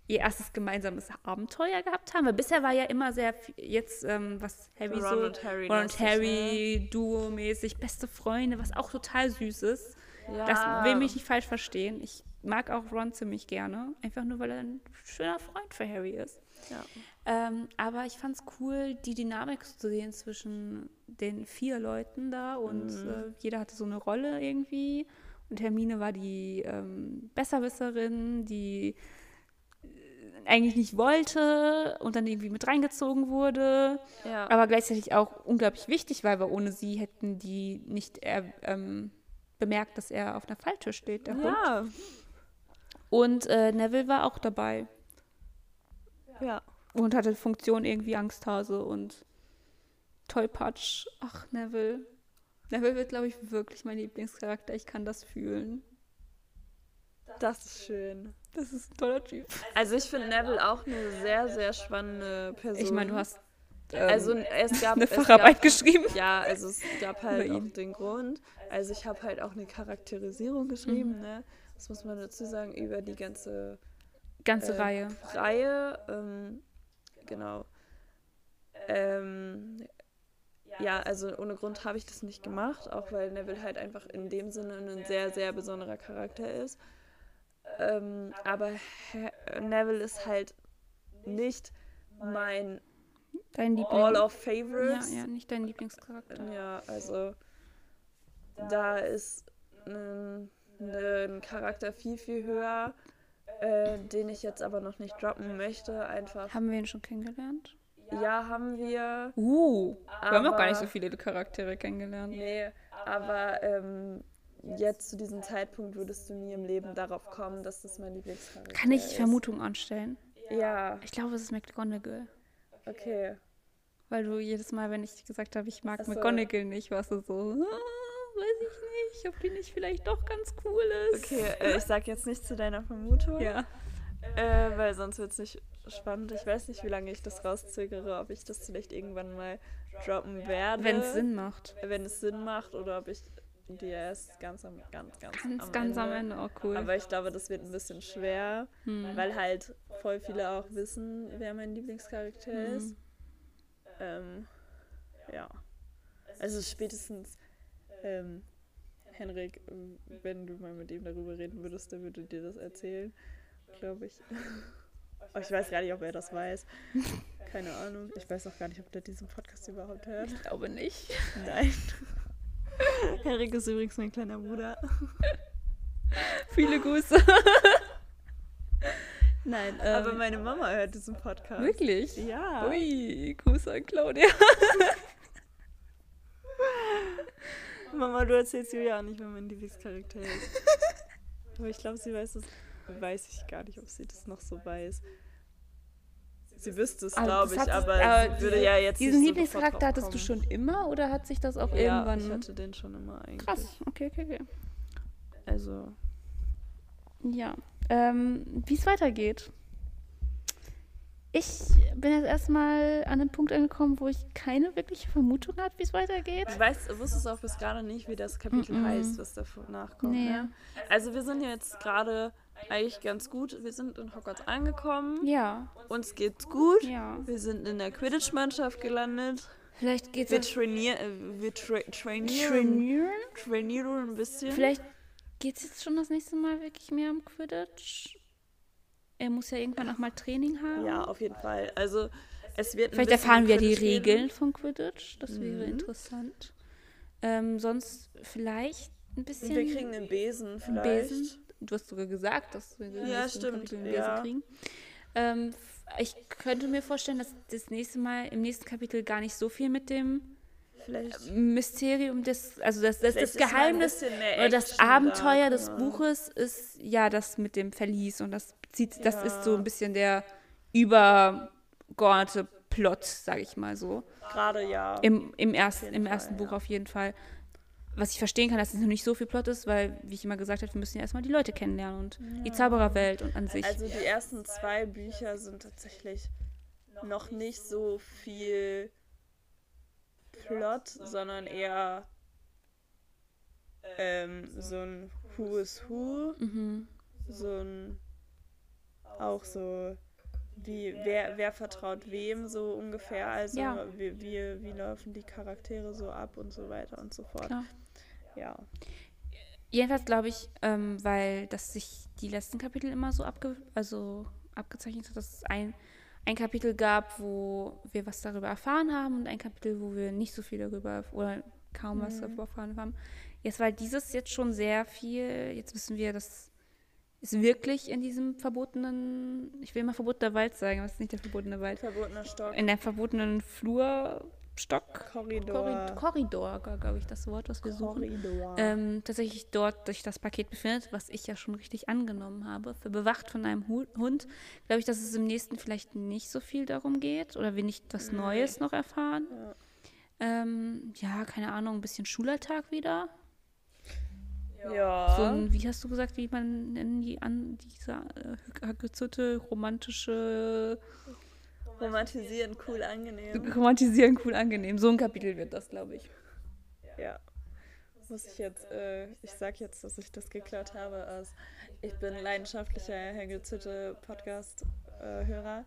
ihr erstes gemeinsames Abenteuer gehabt haben. Weil bisher war ja immer sehr jetzt, ähm, was Harry so, Ron und Harry, Ron und Harry ne? Duo-mäßig, beste Freunde, was auch total süß ist. Ja. Das will mich nicht falsch verstehen. Ich mag auch Ron ziemlich gerne. Einfach nur, weil er ein schöner Freund für Harry ist. Ja. Ähm, aber ich fand es cool, die Dynamik zu sehen zwischen den vier Leuten da und mhm. äh, jeder hatte so eine Rolle irgendwie. Und Hermine war die ähm, Besserwisserin, die äh, eigentlich nicht wollte und dann irgendwie mit reingezogen wurde. Ja. Aber gleichzeitig auch unglaublich wichtig weil ohne sie hätten die nicht äh, ähm, bemerkt, dass er auf einer Falltür steht, der ja. Hund. Und äh, Neville war auch dabei. Ja. Und hatte Funktion irgendwie Angsthase und Tollpatsch. Ach, Neville. Neville wird, glaube ich, wirklich mein Lieblingscharakter. Ich kann das fühlen. Das ist schön. Das ist ein toller Typ. Also ich finde Neville auch eine sehr, sehr spannende Person. Ich meine, du hast ähm, also es gab eine Facharbeit gab, geschrieben. Ja, also es gab halt auch den Grund. Also ich habe halt auch eine Charakterisierung geschrieben, mhm. ne? Das muss man dazu sagen, über die ganze ganze äh, Reihe. Reihe, ähm, genau. Ähm, ja, also ohne Grund habe ich das nicht gemacht, auch weil Neville halt einfach in dem Sinne ein sehr, sehr besonderer Charakter ist. Ähm, aber Neville ist halt nicht mein dein Liebling. All of Favorites. Ja, ja, nicht dein Lieblingscharakter. Ja, also da ist ein, ein Charakter viel, viel höher, äh, den ich jetzt aber noch nicht droppen möchte. Einfach. Haben wir ihn schon kennengelernt? Ja, haben wir. Uh, wir haben noch gar nicht so viele Charaktere kennengelernt. Nee, aber ähm, jetzt zu diesem Zeitpunkt würdest du nie im Leben darauf kommen, dass das mein Lieblingscharakter ist. Kann ich Vermutungen anstellen? Ja. Ich glaube, es ist McGonagall. Okay. Weil du jedes Mal, wenn ich gesagt habe, ich mag so. McGonagall nicht, warst du so, (laughs) weiß ich nicht, ob die nicht vielleicht doch ganz cool ist. Okay, äh, ich sag jetzt nicht zu deiner Vermutung. Ja. Äh, weil sonst wird es nicht spannend. Ich weiß nicht, wie lange ich das rauszögere, ob ich das vielleicht irgendwann mal droppen werde. Wenn es Sinn macht. Wenn es Sinn macht oder ob ich die erst ganz am ganz ganz ganz am ganz Ende. am Ende oh cool aber ich glaube das wird ein bisschen schwer hm. weil halt voll viele auch wissen wer mein Lieblingscharakter hm. ist ähm, ja also spätestens ähm, Henrik wenn du mal mit ihm darüber reden würdest der würde dir das erzählen glaube ich oh, ich weiß gar nicht ob er das weiß (laughs) keine Ahnung ich weiß auch gar nicht ob der diesen Podcast überhaupt hört ich glaube nicht nein (laughs) Henrik ist übrigens mein kleiner Bruder. (laughs) Viele Grüße. Nein, ähm, aber meine Mama hört diesen Podcast. Wirklich? Ja. Ui, Grüße an Claudia. Mama, du erzählst Julia auch nicht, wer mein Lieblingscharakter ist. (laughs) Aber ich glaube, sie weiß das. Weiß ich gar nicht, ob sie das noch so weiß. Sie wüsste es, glaube ich, aber, aber würde ja jetzt Diesen so Lieblingscharakter hattest du schon immer oder hat sich das auch ja, irgendwann... ich hatte den schon immer eigentlich. Krass, okay, okay, okay. Also... Ja, ähm, wie es weitergeht. Ich bin jetzt erstmal an einem Punkt angekommen, wo ich keine wirkliche Vermutung habe, wie es weitergeht. Du weißt, wusstest auch bis gerade nicht, wie das Kapitel mm -mm. heißt, was danach kommt. Nee. Ne? Also wir sind jetzt gerade eigentlich ganz gut. Wir sind in Hogwarts angekommen. Ja. Uns geht's gut. Ja. Wir sind in der Quidditch-Mannschaft gelandet. Vielleicht geht's wir trainieren, äh, wir tra trainieren, trainieren, trainieren ein bisschen. Vielleicht geht's jetzt schon das nächste Mal wirklich mehr um Quidditch. Er muss ja irgendwann auch mal Training haben. Ja, auf jeden Fall. Also es wird Vielleicht erfahren wir die Regeln von Quidditch. Das wäre mhm. interessant. Ähm, sonst vielleicht ein bisschen. Wir kriegen einen Besen vielleicht. Einen Besen. Du hast sogar gesagt, dass wir ja, stimmt. einen Besen ja. kriegen. Ähm, ich könnte mir vorstellen, dass das nächste Mal im nächsten Kapitel gar nicht so viel mit dem Vielleicht. Mysterium des, also das, das, das Geheimnis oder das Abenteuer da, des. Buches ist ja das mit dem Verlies und das zieht, das ist so ein bisschen der übergeordnete Plot, sage ich mal so. Gerade ja. Im, im, erst, im ersten Fall, Buch ja. auf jeden Fall. Was ich verstehen kann, dass es noch nicht so viel Plot ist, weil, wie ich immer gesagt habe, wir müssen ja erstmal die Leute kennenlernen und ja. die Zaubererwelt und an sich. Also die ersten zwei Bücher sind tatsächlich noch nicht so viel Plot, sondern eher ähm, so ein Who is Who. Mhm. So ein auch so wie wer, wer vertraut wem so ungefähr, also ja. wie, wie, wie laufen die Charaktere so ab und so weiter und so fort. Klar. Ja. Jedenfalls glaube ich, ähm, weil das sich die letzten Kapitel immer so abge also abgezeichnet hat, dass es ein, ein Kapitel gab, wo wir was darüber erfahren haben und ein Kapitel, wo wir nicht so viel darüber oder kaum was mhm. darüber erfahren haben. Jetzt war dieses jetzt schon sehr viel, jetzt wissen wir, dass ist wirklich in diesem verbotenen, ich will immer verbotener Wald sagen, aber es ist nicht der verbotene Wald. Verbotener Stock. In der verbotenen Flurstock. Korridor. Korridor, glaube ich, das Wort, was wir Korridor. suchen. Ähm, tatsächlich dort sich das Paket befindet, was ich ja schon richtig angenommen habe. Für bewacht von einem Hund, glaube ich, dass es im nächsten vielleicht nicht so viel darum geht oder wir nicht was Neues noch erfahren. Ja. Ähm, ja, keine Ahnung, ein bisschen Schulalltag wieder. Ja. So ein, wie hast du gesagt, wie man nennen die an diese äh, romantische Romantisieren cool angenehm. Romantisieren cool angenehm. So ein Kapitel wird das, glaube ich. Ja. Muss ich jetzt, äh, ich sag jetzt, dass ich das geklaut habe aus, ich bin leidenschaftlicher Herr Gezütte Podcast-Hörer.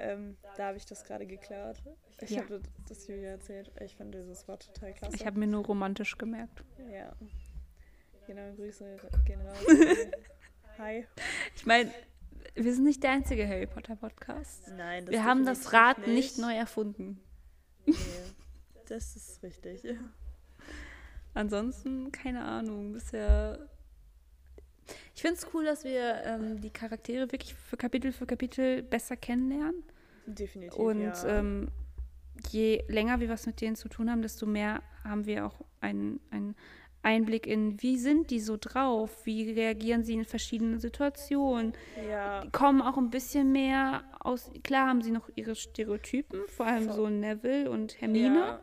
Ähm, da habe ich das gerade geklaut. Ich ja. habe das Julia erzählt. Ich fand dieses Wort total klasse. Ich habe mir nur romantisch gemerkt. Ja. Genau, Grüße gehen raus. (laughs) Hi. Ich meine, wir sind nicht der einzige Harry Potter Podcast. Nein, das Wir haben das Rad nicht. nicht neu erfunden. Nee, das ist richtig. (laughs) Ansonsten, keine Ahnung, bisher. Ich finde es cool, dass wir ähm, die Charaktere wirklich für Kapitel für Kapitel besser kennenlernen. Definitiv. Und ja. ähm, je länger wir was mit denen zu tun haben, desto mehr haben wir auch ein, ein, Einblick in, wie sind die so drauf, wie reagieren sie in verschiedenen Situationen, ja. kommen auch ein bisschen mehr aus, klar haben sie noch ihre Stereotypen, vor allem so Neville und Hermine. Ja.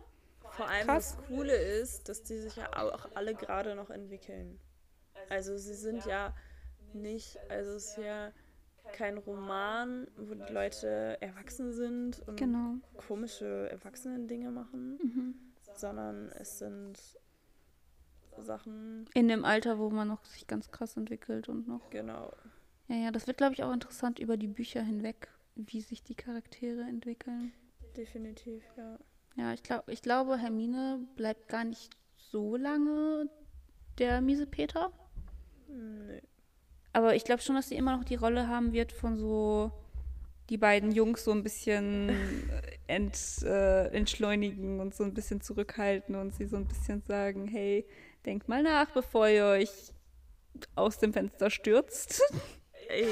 Vor allem Krass. das Coole ist, dass die sich ja auch alle gerade noch entwickeln. Also sie sind ja nicht, also es ist ja kein Roman, wo die Leute erwachsen sind und genau. komische Erwachsenen-Dinge machen, mhm. sondern es sind Sachen. In dem Alter, wo man noch sich ganz krass entwickelt und noch. Genau. Ja, ja, das wird, glaube ich, auch interessant über die Bücher hinweg, wie sich die Charaktere entwickeln. Definitiv, ja. Ja, ich, glaub, ich glaube, Hermine bleibt gar nicht so lange der miese Peter. Nö. Aber ich glaube schon, dass sie immer noch die Rolle haben wird von so die beiden Jungs so ein bisschen (laughs) ent, äh, entschleunigen und so ein bisschen zurückhalten und sie so ein bisschen sagen, hey, denkt mal nach, bevor ihr euch aus dem Fenster stürzt. (laughs)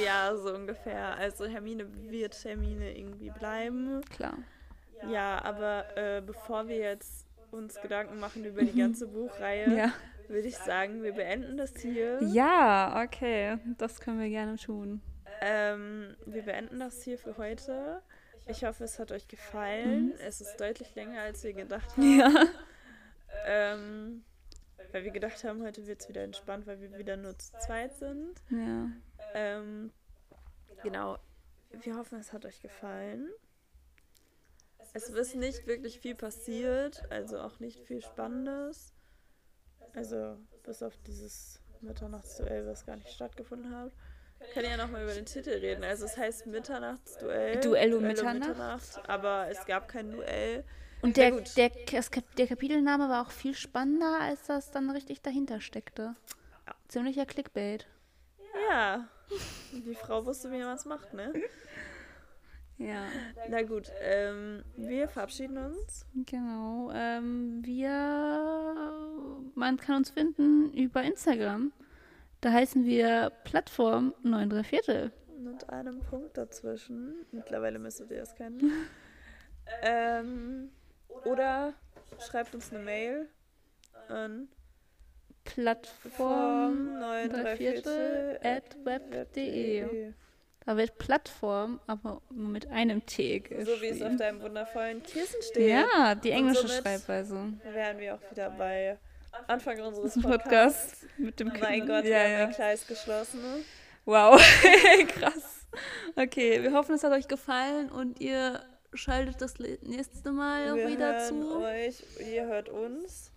Ja, so ungefähr. Also Hermine wird Hermine irgendwie bleiben. Klar. Ja, aber äh, bevor wir jetzt uns Gedanken machen über die ganze (laughs) Buchreihe, ja. würde ich sagen, wir beenden das hier. Ja, okay. Das können wir gerne tun. Ähm, wir beenden das hier für heute. Ich hoffe, es hat euch gefallen. Mhm. Es ist deutlich länger, als wir gedacht (laughs) haben. Ja. Ähm, weil wir gedacht haben, heute wird es wieder entspannt, weil wir wieder nur zu zweit sind. Ja. Ähm, genau. Wir hoffen, es hat euch gefallen. Es ist nicht wirklich viel passiert, also auch nicht viel Spannendes. Also bis auf dieses Mitternachtsduell, was gar nicht stattgefuffen hat. Wir können ja nochmal über den Titel reden. Also es heißt Mitternachtsduell. Duell um Mitternacht. Mitternacht. Aber es gab kein Duell. Und der, der, der Kapitelname war auch viel spannender, als das dann richtig dahinter steckte. Ziemlicher Clickbait. Ja. (laughs) Die Frau wusste, wie man es macht, ne? Ja. Na gut, ähm, wir verabschieden uns. Genau. Ähm, wir, man kann uns finden über Instagram. Da heißen wir Plattform 93 Viertel. Mit einem Punkt dazwischen. Mittlerweile müsstet ihr das kennen. (laughs) ähm, oder schreibt uns eine Mail an Plattform 93 Viertel at web.de. Da wird Plattform, aber nur mit einem T geschrieben. So wie es auf deinem wundervollen Kissen steht. Ja, die englische Schreibweise. Wären wir auch wieder bei Anfang unseres Podcasts. Podcast mit dem Kind. Mein Gott, ja, wir ja. haben ein Kreis geschlossen. Wow, krass. Okay, wir hoffen, es hat euch gefallen und ihr schaltet das nächste Mal wir wieder zu. Euch, ihr hört uns.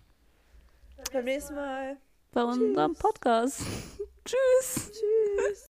Beim nächsten Mal. Bei Tschüss. unserem Podcast. (laughs) Tschüss. Tschüss.